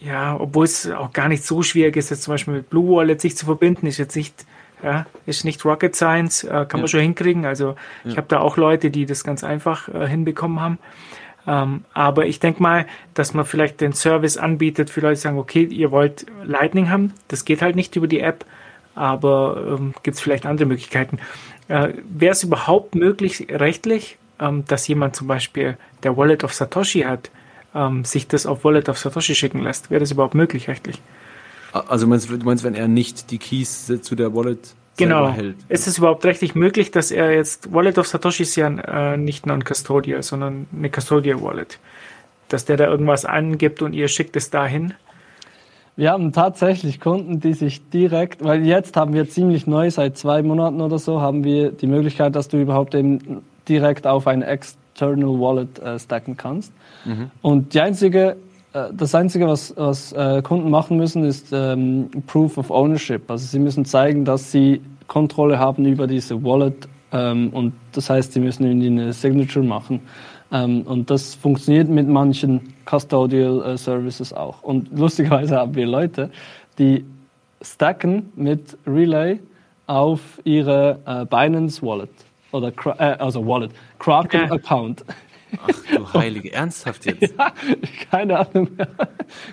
ja, obwohl es auch gar nicht so schwierig ist, jetzt zum Beispiel mit Blue Wallet sich zu verbinden, ist jetzt nicht, ja, ist nicht Rocket Science, äh, kann ja. man schon hinkriegen. Also ich habe da auch Leute, die das ganz einfach äh, hinbekommen haben. Ähm, aber ich denke mal, dass man vielleicht den Service anbietet für Leute, die sagen, okay, ihr wollt Lightning haben, das geht halt nicht über die App, aber ähm, gibt es vielleicht andere Möglichkeiten. Äh, Wäre es überhaupt möglich, rechtlich, ähm, dass jemand zum Beispiel der Wallet of Satoshi hat, ähm, sich das auf Wallet of Satoshi schicken lässt? Wäre das überhaupt möglich rechtlich?
Also meinst, du meinst, wenn er nicht die Keys zu der Wallet
genau. hält? Ist es überhaupt rechtlich möglich, dass er jetzt Wallet of Satoshi ist ja äh, nicht non-custodial, sondern eine custodial Wallet, dass der da irgendwas angibt und ihr schickt es dahin?
Wir haben tatsächlich Kunden, die sich direkt, weil jetzt haben wir ziemlich neu, seit zwei Monaten oder so, haben wir die Möglichkeit, dass du überhaupt eben direkt auf ein External Wallet äh, stacken kannst. Mhm. Und die einzige, äh, das Einzige, was, was äh, Kunden machen müssen, ist ähm, Proof of Ownership. Also sie müssen zeigen, dass sie Kontrolle haben über diese Wallet ähm, und das heißt, sie müssen irgendwie eine Signature machen. Ähm, und das funktioniert mit manchen Custodial äh, Services auch. Und lustigerweise haben wir Leute, die stacken mit Relay auf ihre äh, Binance Wallet oder äh, also Wallet, Kraken Account.
Ach du Heilige, ernsthaft jetzt? *laughs* Ja,
keine Ahnung.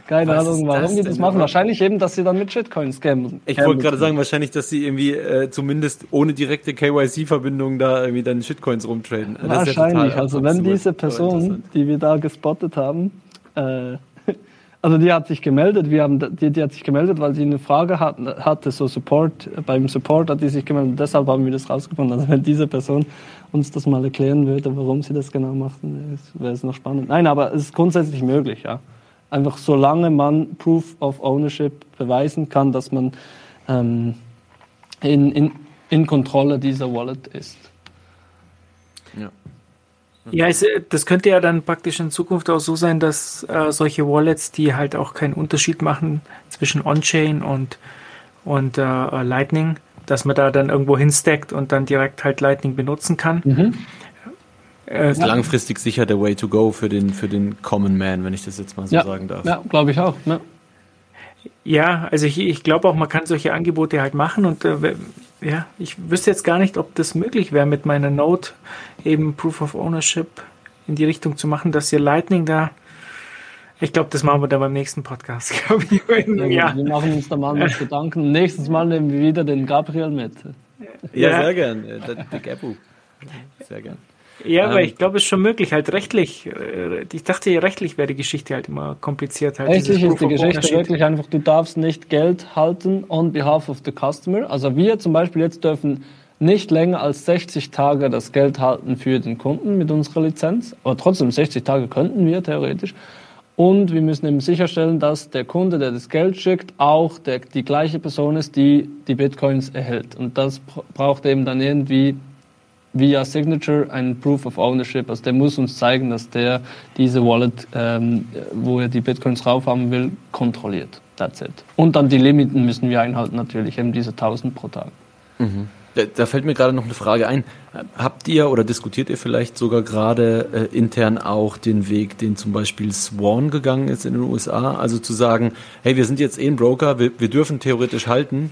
Keine Was Ahnung, warum die das machen. Wahrscheinlich eben, dass sie dann mit Shitcoins scammen.
Ich wollte gerade sagen, wahrscheinlich, dass sie irgendwie äh, zumindest ohne direkte KYC-Verbindung da irgendwie dann Shitcoins rumtraden.
Wahrscheinlich. Ja also wenn diese Person, die wir da gespottet haben, äh, *laughs* also die hat sich gemeldet, wir haben, die, die hat sich gemeldet, weil sie eine Frage hat, hatte, so Support, beim Support hat die sich gemeldet, deshalb haben wir das rausgefunden. Also wenn diese Person uns das mal erklären würde, warum sie das genau macht, wäre es noch spannend. Nein, aber es ist grundsätzlich möglich, ja. Einfach solange man Proof of Ownership beweisen kann, dass man ähm, in, in, in Kontrolle dieser Wallet ist.
Ja. Ja, es, das könnte ja dann praktisch in Zukunft auch so sein, dass äh, solche Wallets, die halt auch keinen Unterschied machen zwischen On-Chain und, und äh, Lightning, dass man da dann irgendwo hinstackt und dann direkt halt Lightning benutzen kann. Mhm.
äh, ist langfristig sicher der Way to go für den, für den Common Man, wenn ich das jetzt mal so
ja,
sagen darf.
Ja, glaube ich auch. Ja,
ja also ich, ich glaube auch, man kann solche Angebote halt machen und äh, ja, ich wüsste jetzt gar nicht, ob das möglich wäre, mit meiner Note eben Proof of Ownership in die Richtung zu machen, dass ihr Lightning da ich glaube, das machen wir dann beim nächsten Podcast. *laughs*
Ich, ja, Wir machen uns da mal mit Gedanken. Nächstes Mal nehmen wir wieder den Gabriel mit.
Ja, ja. sehr gern. Der Gabu.
Sehr gern. Ja, aber ähm, ich glaube, es ist schon möglich, halt rechtlich. Äh, ich dachte, rechtlich wäre die Geschichte halt immer kompliziert. Halt
rechtlich ist die Geschichte wirklich einfach, du darfst nicht Geld halten on behalf of the customer. Also wir zum Beispiel jetzt dürfen nicht länger als 60 Tage das Geld halten für den Kunden mit unserer Lizenz. Aber trotzdem, 60 Tage könnten wir theoretisch. Und wir müssen eben sicherstellen, dass der Kunde, der das Geld schickt, auch der, die gleiche Person ist, die die Bitcoins erhält. Und das braucht eben dann irgendwie via Signature ein Proof of Ownership. Also der muss uns zeigen, dass der diese Wallet, ähm, wo er die Bitcoins drauf haben will, kontrolliert. That's it. Und dann die Limiten müssen wir einhalten natürlich, eben diese 1000 pro Tag.
Mhm. Da fällt mir gerade noch eine Frage ein. Habt ihr oder diskutiert ihr vielleicht sogar gerade äh, intern auch den Weg, den zum Beispiel Swan gegangen ist in den USA? Also zu sagen, hey, wir sind jetzt eh ein Broker, wir, wir dürfen theoretisch halten,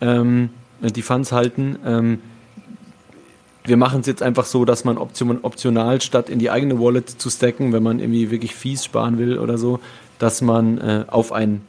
ähm, die Funds halten. Ähm, wir machen es jetzt einfach so, dass man option, optional statt in die eigene Wallet zu stacken, wenn man irgendwie wirklich Fees sparen will oder so, dass man äh, auf ein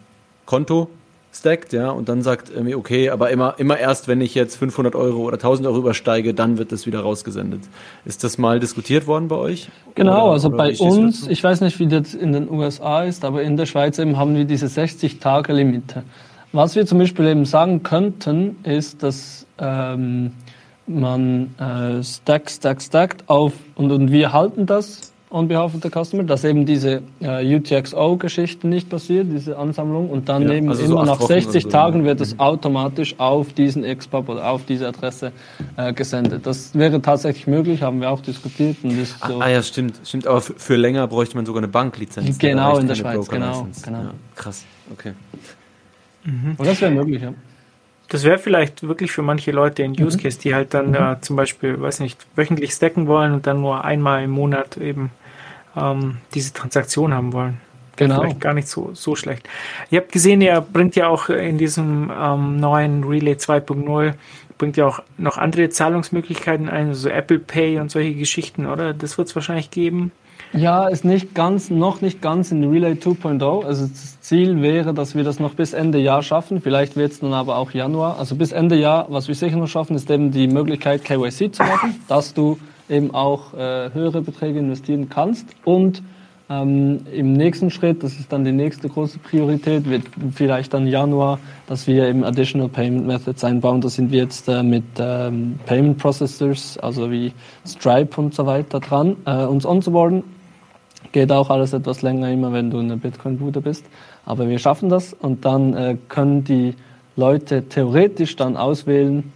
Konto stackt, ja, und dann sagt mir, okay, aber immer, immer erst, wenn ich jetzt 500 Euro oder 1000 Euro übersteige, dann wird das wieder rausgesendet. Ist das mal diskutiert worden bei euch?
Genau, oder, also oder bei uns, ich weiß nicht, wie das in den USA ist, aber in der Schweiz eben haben wir diese 60-Tage-Limite. Was wir zum Beispiel eben sagen könnten, ist, dass ähm, man äh, stack, stack, stackt auf und, und wir halten das on behalf of the customer, dass eben diese äh, UTXO-Geschichte nicht passiert, diese Ansammlung, und dann ja, eben also immer so nach 60 so. Tagen wird es mhm. automatisch auf diesen XPub oder auf diese Adresse äh, gesendet. Das wäre tatsächlich möglich, haben wir auch diskutiert. Und ist
ah, so ah, ja, stimmt, stimmt. Aber für länger bräuchte man sogar eine Banklizenz.
Genau, in der Schweiz, genau. genau. Ja,
krass, okay.
Mhm. Und das wäre möglich, ja.
Das wäre vielleicht wirklich für manche Leute ein Use mhm. Case, die halt dann mhm. äh, zum Beispiel, weiß nicht, wöchentlich stacken wollen und dann nur einmal im Monat eben ähm, diese Transaktion haben wollen. Genau. Vielleicht gar nicht so, so schlecht. Ihr habt gesehen, er bringt ja auch in diesem ähm, neuen Relay 2.0 bringt ja auch noch andere Zahlungsmöglichkeiten ein, so also Apple Pay und solche Geschichten, oder? Das wird es wahrscheinlich geben.
Ja, ist nicht ganz, noch nicht ganz in Relay 2.0. Also das Ziel wäre, dass wir das noch bis Ende Jahr schaffen. Vielleicht wird es dann aber auch Januar. Also bis Ende Jahr, was wir sicher noch schaffen, ist eben die Möglichkeit, KYC zu machen, dass du eben auch äh, höhere Beträge investieren kannst. Und ähm, im nächsten Schritt, das ist dann die nächste große Priorität, wird vielleicht dann Januar, dass wir eben Additional Payment Methods einbauen. Da sind wir jetzt äh, mit ähm, Payment Processors, also wie Stripe und so weiter dran, äh, uns onzuboarden. Geht auch alles etwas länger immer, wenn du eine Bitcoin-Bude bist. Aber wir schaffen das und dann äh, können die Leute theoretisch dann auswählen,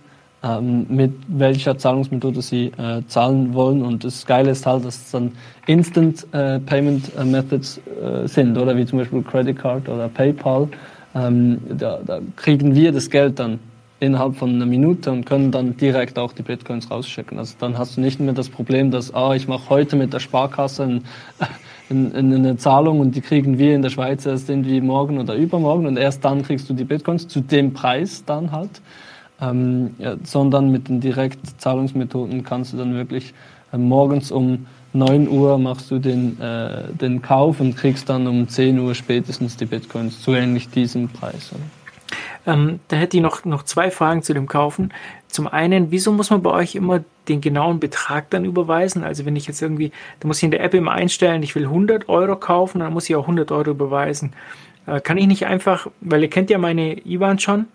ähm, mit welcher Zahlungsmethode sie äh, zahlen wollen. Und das Geile ist halt, dass es dann Instant äh, Payment äh, Methods äh, sind, oder wie zum Beispiel Credit Card oder PayPal. Ähm, da, da, kriegen wir das Geld dann innerhalb von einer Minute und können dann direkt auch die Bitcoins rausschicken. Also dann hast du nicht mehr das Problem, dass ah, ich mache heute mit der Sparkasse ein, *laughs* ein, eine Zahlung und die kriegen wir in der Schweiz erst irgendwie morgen oder übermorgen und erst dann kriegst du die Bitcoins zu dem Preis dann halt ähm, ja, sondern mit den Direktzahlungsmethoden kannst du dann wirklich äh, morgens um 9 Uhr machst du den, äh, den Kauf und kriegst dann um 10 Uhr spätestens die Bitcoins zu ähnlich diesem Preis.
Ähm, da hätte ich noch, noch zwei Fragen zu dem Kaufen. Zum einen, wieso muss man bei euch immer den genauen Betrag dann überweisen? Also wenn ich jetzt irgendwie, da muss ich in der App immer einstellen, ich will 100 Euro kaufen, dann muss ich auch 100 Euro überweisen. Äh, kann ich nicht einfach, weil ihr kennt ja meine IBAN schon,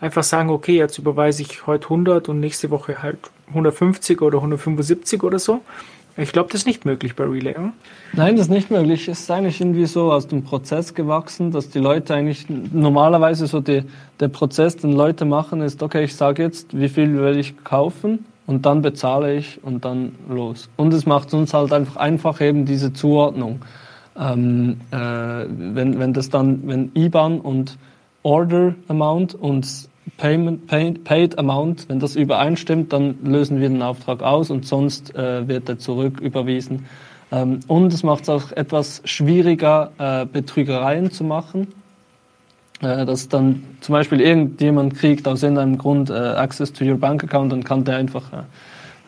einfach sagen, okay, jetzt überweise ich heute 100 und nächste Woche halt 150 oder 175 oder so. Ich glaube, das ist nicht möglich bei Relay. Oder?
Nein, das ist nicht möglich. Es ist eigentlich irgendwie so aus dem Prozess gewachsen, dass die Leute eigentlich normalerweise so die, der Prozess, den Leute machen, ist, okay, ich sage jetzt, wie viel will ich kaufen und dann bezahle ich und dann los. Und es macht uns halt einfach einfach eben diese Zuordnung. Ähm, äh, wenn, wenn das dann, wenn IBAN und Order Amount und Payment, paid, paid Amount, wenn das übereinstimmt, dann lösen wir den Auftrag aus und sonst äh, wird er zurück überwiesen. Ähm, und es macht es auch etwas schwieriger, äh, Betrügereien zu machen. Äh, dass dann zum Beispiel irgendjemand kriegt aus irgendeinem Grund äh, Access to your Bank Account, dann kann der einfach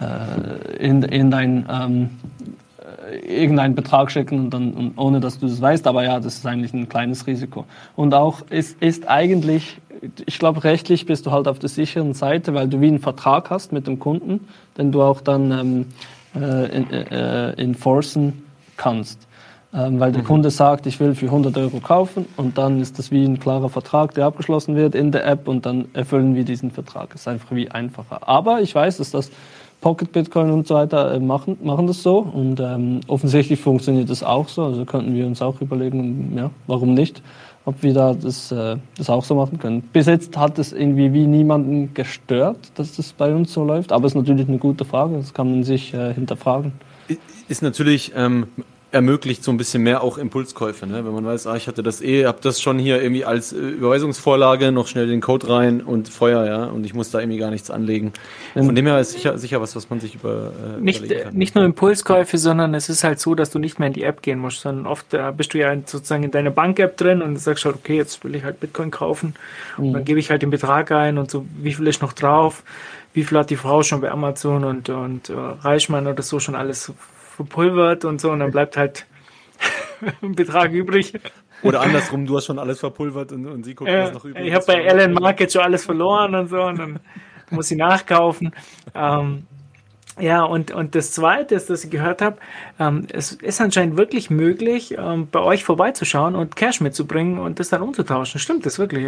äh, in, in dein ähm, irgendeinen Betrag schicken und dann und ohne dass du das weißt, aber ja, das ist eigentlich ein kleines Risiko. Und auch ist, ist eigentlich, ich glaube, rechtlich bist du halt auf der sicheren Seite, weil du wie einen Vertrag hast mit dem Kunden, den du auch dann ähm, äh, in, äh, enforcen kannst. Ähm, weil der mhm. Kunde sagt, ich will für 100 Euro kaufen und dann ist das wie ein klarer Vertrag, der abgeschlossen wird in der App und dann erfüllen wir diesen Vertrag. Ist einfach wie einfacher. Aber ich weiß, dass das Pocket Bitcoin und so weiter äh, machen, machen das so und ähm, offensichtlich funktioniert das auch so. Also könnten wir uns auch überlegen, ja, warum nicht, ob wir da das, äh, das auch so machen können. Bis jetzt hat es irgendwie wie niemanden gestört, dass das bei uns so läuft, aber es ist natürlich eine gute Frage, das kann man sich äh, hinterfragen.
Ist natürlich ähm, ermöglicht so ein bisschen mehr auch Impulskäufe, ne? wenn man weiß, ah, ich hatte das eh, habe das schon hier irgendwie als äh, Überweisungsvorlage, noch schnell den Code rein und Feuer, ja, und ich muss da irgendwie gar nichts anlegen. Von dem her ist sicher, sicher was, was man sich über
äh, nicht, kann. Nicht nur Impulskäufe, sondern es ist halt so, dass du nicht mehr in die App gehen musst, sondern oft äh, bist du ja sozusagen in deiner Bank-App drin und sagst halt, okay, jetzt will ich halt Bitcoin kaufen mhm. und dann gebe ich halt den Betrag ein und so, wie viel ist noch drauf, wie viel hat die Frau schon bei Amazon und, und äh, Reichmann oder so schon alles verpulvert und so und dann bleibt halt *laughs* ein Betrag übrig.
Oder andersrum, du hast schon alles verpulvert und, und sie guckt,
äh, was noch übrig Ich habe bei Alan Market schon alles verloren und so und dann muss sie nachkaufen. Ähm, ja, und, und das Zweite ist, dass ich gehört habe, ähm, es ist anscheinend wirklich möglich, ähm, bei euch vorbeizuschauen und Cash mitzubringen und das dann umzutauschen. Stimmt das wirklich?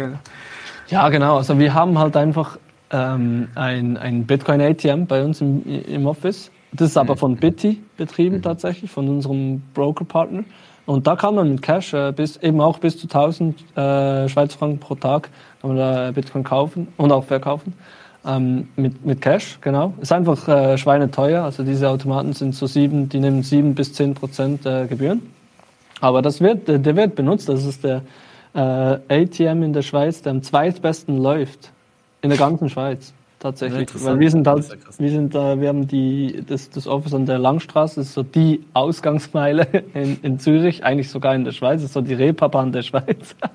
Ja, genau. Also wir haben halt einfach ähm, ein, ein Bitcoin-ATM bei uns im, im Office das ist aber mhm. von Bitty betrieben mhm. tatsächlich, von unserem Broker-Partner. Und da kann man mit Cash äh, bis, eben auch bis zu 1000 äh, Schweizer Franken pro Tag kann man da Bitcoin kaufen und auch verkaufen. Ähm, mit, mit Cash, genau. Ist einfach äh, schweineteuer. Also diese Automaten sind so sieben, die nehmen sieben bis zehn Prozent äh, Gebühren. Aber das wird, der wird benutzt. Das ist der äh, ATM in der Schweiz, der am zweitbesten läuft in der ganzen Schweiz tatsächlich. Weil wir sind halt, wir sind da, wir haben die, das, das Office an der Langstraße, ist so die Ausgangsmeile *laughs* in, in Zürich, eigentlich sogar in der Schweiz, ist so die Reeperbahn der Schweiz. *laughs*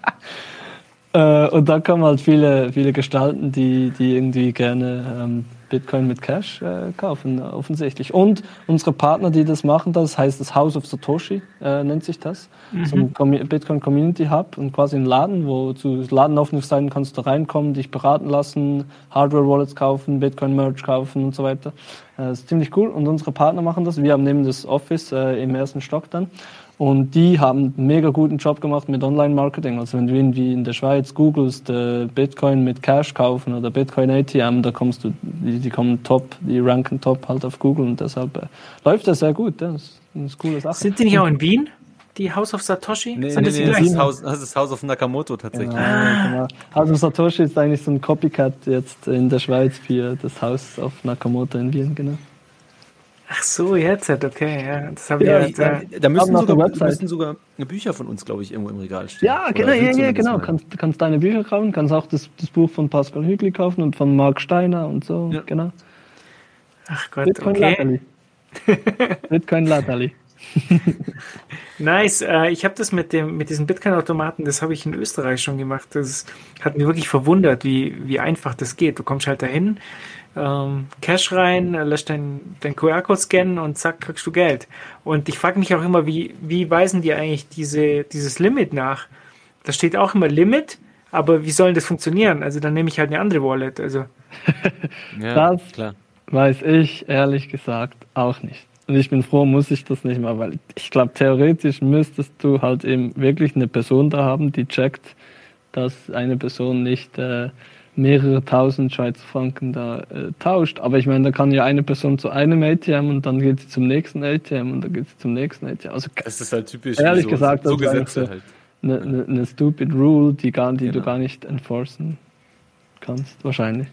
Äh, und da kommen halt viele, viele Gestalten, die, die irgendwie gerne ähm, Bitcoin mit Cash äh, kaufen, offensichtlich. Und unsere Partner, die das machen, das heißt das House of Satoshi, äh, nennt sich das. Mhm. So ein Com Bitcoin Community Hub und quasi ein Laden, wo zu Ladenaufnahmeseiten kannst du reinkommen, dich beraten lassen, Hardware-Wallets kaufen, Bitcoin-Merch kaufen und so weiter. Äh, das ist ziemlich cool. Und unsere Partner machen das. Wir haben neben das Office äh, im ersten Stock dann. Und die haben einen mega guten Job gemacht mit Online-Marketing. Also wenn du irgendwie in der Schweiz googelst, äh, Bitcoin mit Cash kaufen oder Bitcoin ATM, da kommst du, die, die kommen top, die ranken top halt auf Google und deshalb äh, läuft das sehr gut. Ja. Das ist eine coole Sache.
Sind die nicht auch in Wien? Die House of Satoshi?
Nee, nee, nee, das, ist Haus, das ist House of Nakamoto tatsächlich. Genau,
ah. genau. House of Satoshi ist eigentlich so ein Copycat jetzt in der Schweiz für das House of Nakamoto in Wien, genau.
Ach so, jetzt, okay, ja. Das
habe ja, ich ja, da, da müssen sogar, müssen sogar Bücher von uns, glaube ich, irgendwo im Regal stehen.
Ja, genau, ja, ja, genau. Kannst, kannst deine Bücher kaufen, kannst auch das, das Buch von Pascal Hügli kaufen und von Marc Steiner und so, ja. genau.
Ach Gott, Bitcoin okay.
Bitcoin Latterli. *laughs* *laughs*
nice. Äh, ich habe das mit dem mit diesen Bitcoin-Automaten, das habe ich in Österreich schon gemacht. Das hat mich wirklich verwundert, wie, wie einfach das geht. Du kommst halt dahin, ähm, Cash rein, lässt dein, dein QR-Code scannen und zack, kriegst du Geld. Und ich frage mich auch immer, wie, wie weisen die eigentlich diese, dieses Limit nach? Da steht auch immer Limit, aber wie soll das funktionieren? Also dann nehme ich halt eine andere Wallet. Also. *laughs*
ja, das klar. weiß ich ehrlich gesagt auch nicht. Und ich bin froh, muss ich das nicht mehr, weil ich glaube, theoretisch müsstest du halt eben wirklich eine Person da haben, die checkt, dass eine Person nicht äh, mehrere tausend Schweizer Franken da äh, tauscht. Aber ich meine, da kann ja eine Person zu einem ATM und dann geht sie zum nächsten ATM und dann geht sie zum nächsten ATM.
Also, das ist halt typisch.
Ehrlich so, gesagt, so Gesetze halt. Eine, eine, eine, stupid Rule, die, gar, die genau. du gar nicht enforcen kannst, wahrscheinlich.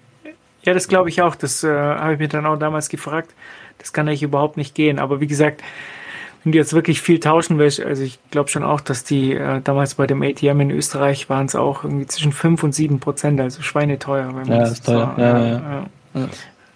Ja, das glaube ich auch. Das äh, habe ich mir dann auch damals gefragt. Das kann eigentlich überhaupt nicht gehen. Aber wie gesagt, wenn du jetzt wirklich viel tauschen willst, also ich glaube schon auch, dass die äh, damals bei dem ATM in Österreich waren es auch irgendwie zwischen 5 und 7 Prozent, also schweineteuer. Wenn
ja, das ist teuer.
So,
ja,
ja.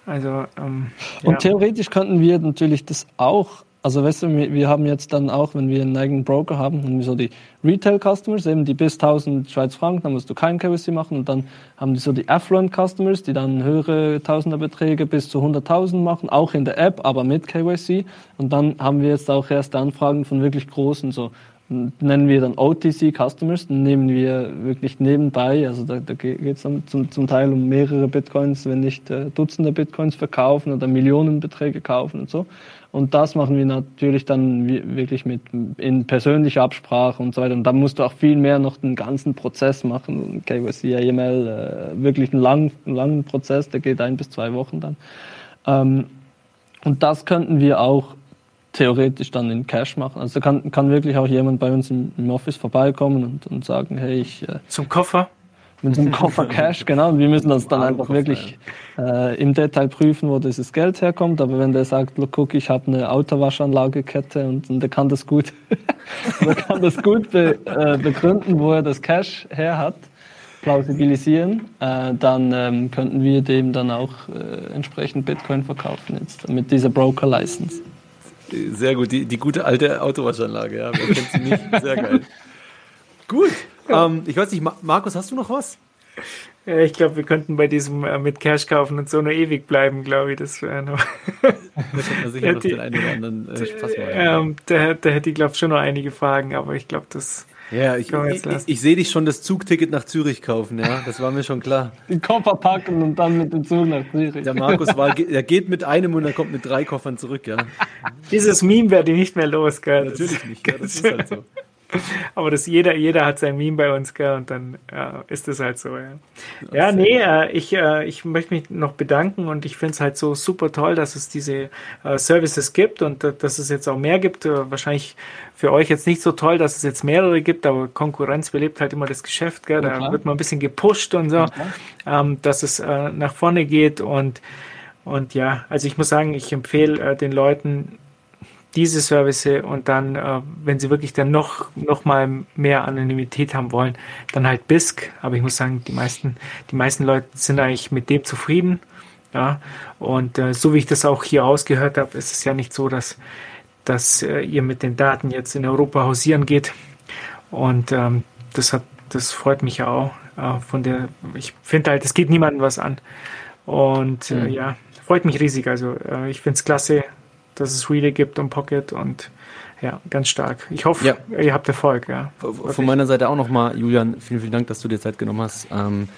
Also, ähm,
Und theoretisch könnten wir natürlich das auch, also weißt du, wir haben jetzt dann auch, wenn wir einen eigenen Broker haben, haben wir so die Retail-Customers, eben die bis 1000 Schweiz Franken, dann musst du kein KYC machen und dann haben die so die Affluent-Customers, die dann höhere Tausenderbeträge bis zu 100.000 machen, auch in der App, aber mit KYC und dann haben wir jetzt auch erste Anfragen von wirklich großen, so nennen wir dann OTC Customers, dann nehmen wir wirklich nebenbei, also da, da geht es zum, zum Teil um mehrere Bitcoins, wenn nicht äh, Dutzende Bitcoins verkaufen oder Millionenbeträge kaufen und so. Und das machen wir natürlich dann wi- wirklich mit in persönlicher Absprache und so weiter. Und da musst du auch viel mehr noch den ganzen Prozess machen, KYC, AML, äh, wirklich einen langen, langen Prozess, der geht ein bis zwei Wochen dann. Ähm, und das könnten wir auch theoretisch dann in Cash machen. Also kann, kann wirklich auch jemand bei uns im, im Office vorbeikommen und, und sagen, hey, ich äh,
Zum Koffer.
Mit so einem Koffer Cash, genau. Und wir müssen das dann einfach wirklich äh, im Detail prüfen, wo dieses Geld herkommt. Aber wenn der sagt, look, guck, ich habe eine Autowaschanlagekette und, und der kann das gut, *laughs* der kann das gut be, äh, begründen, wo er das Cash her hat, plausibilisieren, äh, dann ähm, könnten wir dem dann auch äh, entsprechend Bitcoin verkaufen jetzt mit dieser Broker-License.
Sehr gut, die, die gute alte Autowaschanlage, ja. Wer kennt sie nicht? Sehr geil. Gut. Ähm, ich weiß nicht, Ma- Markus, hast du noch was?
Ja, ich glaube, wir könnten bei diesem äh, mit Cash kaufen und so nur ewig bleiben, glaube ich. Das wäre noch. *laughs*
Da könnte man sicher noch
die-
den einen oder anderen äh, Spaß machen.
ähm, da, da hätte ich, glaube ich, schon noch einige Fragen, aber ich glaube, das.
Ja, ich, ich,
jetzt
ich,
lassen.
ich sehe dich schon das Zugticket nach Zürich kaufen, ja. Das war mir schon klar. *laughs*
Den Koffer packen und dann mit dem Zug nach Zürich.
Der Markus war, der geht mit einem und dann kommt mit drei Koffern zurück, ja.
Dieses Meme werde ich nicht mehr los, gell? Das-
Natürlich nicht, ja, das ist halt so. *laughs* *laughs*
Aber das jeder, jeder hat sein Meme bei uns, gell? Und dann ja, ist es halt so, ja. Ja, nee, äh, ich, äh, ich möchte mich noch bedanken und ich finde es halt so super toll, dass es diese äh, Services gibt und äh, dass es jetzt auch mehr gibt. Äh, wahrscheinlich für euch jetzt nicht so toll, dass es jetzt mehrere gibt, aber Konkurrenz belebt halt immer das Geschäft, gell? Da wird man ein bisschen gepusht und so, ähm, dass es äh, nach vorne geht und und ja, also ich muss sagen, ich empfehle den Leuten diese Service und dann, äh, wenn sie wirklich dann noch, noch mal mehr Anonymität haben wollen, dann halt BISC. Aber ich muss sagen, die meisten, die meisten Leute sind eigentlich mit dem zufrieden. Ja, und äh, so wie ich das auch hier ausgehört habe, ist es ja nicht so, dass, dass äh, ihr mit den Daten jetzt in Europa hausieren geht. Und ähm, das hat, das freut mich ja auch. Äh, von der, ich finde halt, es geht niemandem was an. Und äh,
Mhm.
ja, freut mich riesig. Also äh, ich finde es klasse, dass es Relay gibt und Pocket und ja, ganz stark. Ich hoffe,
Ja.
ihr habt Erfolg, ja.
Von meiner Seite auch nochmal, Julian, vielen, vielen Dank, dass du dir Zeit genommen hast. Ähm,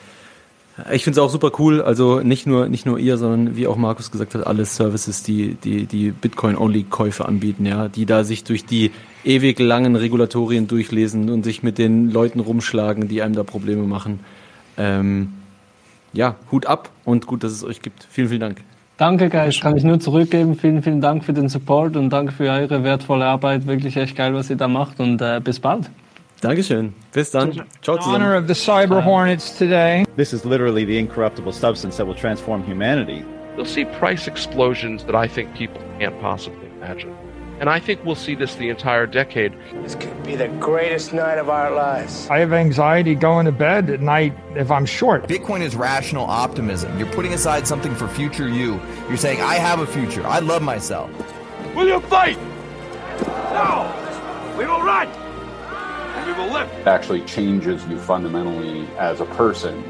ich finde es auch super cool, also nicht nur, nicht nur ihr, sondern wie auch Markus gesagt hat, alle Services, die, die, die Bitcoin-Only-Käufe anbieten, ja, die da sich durch die ewig langen Regulatorien durchlesen und sich mit den Leuten rumschlagen, die einem da Probleme machen. Ähm, ja, Hut ab und gut, dass es euch gibt. Vielen, vielen Dank.
Danke, Guys. Kann ich nur zurückgeben. Vielen, vielen Dank für den Support und danke für eure wertvolle Arbeit. Wirklich echt geil, was ihr da macht und äh, bis bald.
Dankeschön. Bis dann. Ciao
In honor
zusammen.
of the Cyber Hornets today.
This is literally the incorruptible substance that will transform humanity.
You'll see price explosions that I think people can't possibly imagine. And I think we'll see this the entire decade.
This could be the greatest night of our lives.
I have anxiety going to bed at night if I'm short.
Bitcoin is rational optimism. You're putting aside something for future you. You're saying, I have a future. I love myself.
Will you fight? No! We will run! And we will live!
It actually changes you fundamentally as a person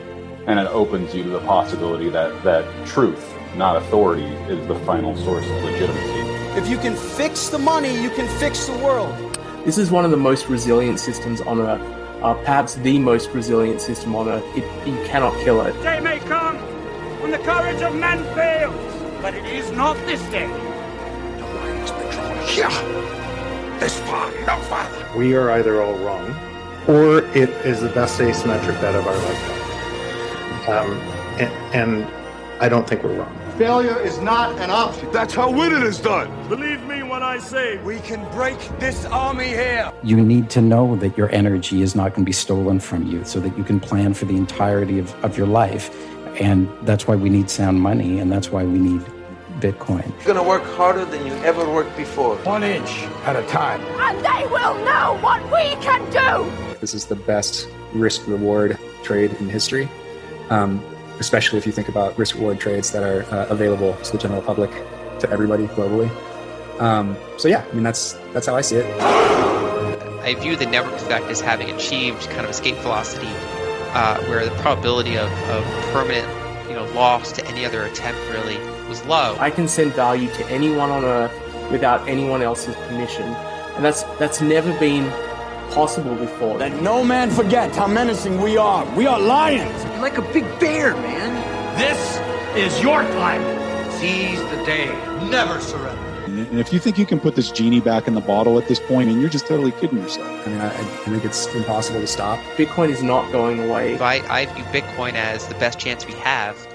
and it opens you to the possibility that that truth not authority is the final source of legitimacy
If you can fix the money, you can fix the world.
This is one of the most resilient systems on Earth. Uh, perhaps the most resilient system on Earth. It, you cannot kill it.
Day may come when the courage of men fails, but it is not this day. The line has been drawn here. This far, no farther.
we are either all wrong or it is the best asymmetric bet of our lifetime. Um, and, and I don't think we're wrong.
Failure is not an option. That's how winning is done. Believe me when I say we can break this army here.
You need to know that your energy is not going to be stolen from you so that you can plan for the entirety of, of your life. And that's why we need sound money, and that's why we need Bitcoin.
You're gonna work harder than you ever worked before.
One inch at a time.
And they will know what we can do.
This is the best risk reward trade in history, um, especially if you think about risk reward trades that are uh, available to the general public, to everybody globally. Um, so yeah, I mean that's that's how I see it.
I view the network effect as having achieved kind of escape velocity, uh, where the probability of, of permanent, you know, loss to any other attempt really was low.
I can send value to anyone on Earth without anyone else's permission, and that's that's never been possible before.
Let no man forget how menacing we are. We are lions.
You're like a big bear, man.
This is your time. Seize the day. Never surrender.
And if you think you can put this genie back in the bottle at this point, and you're just totally kidding yourself.
I mean, I, I think it's impossible to stop.
Bitcoin is not going away.
I, I view Bitcoin as the best chance we have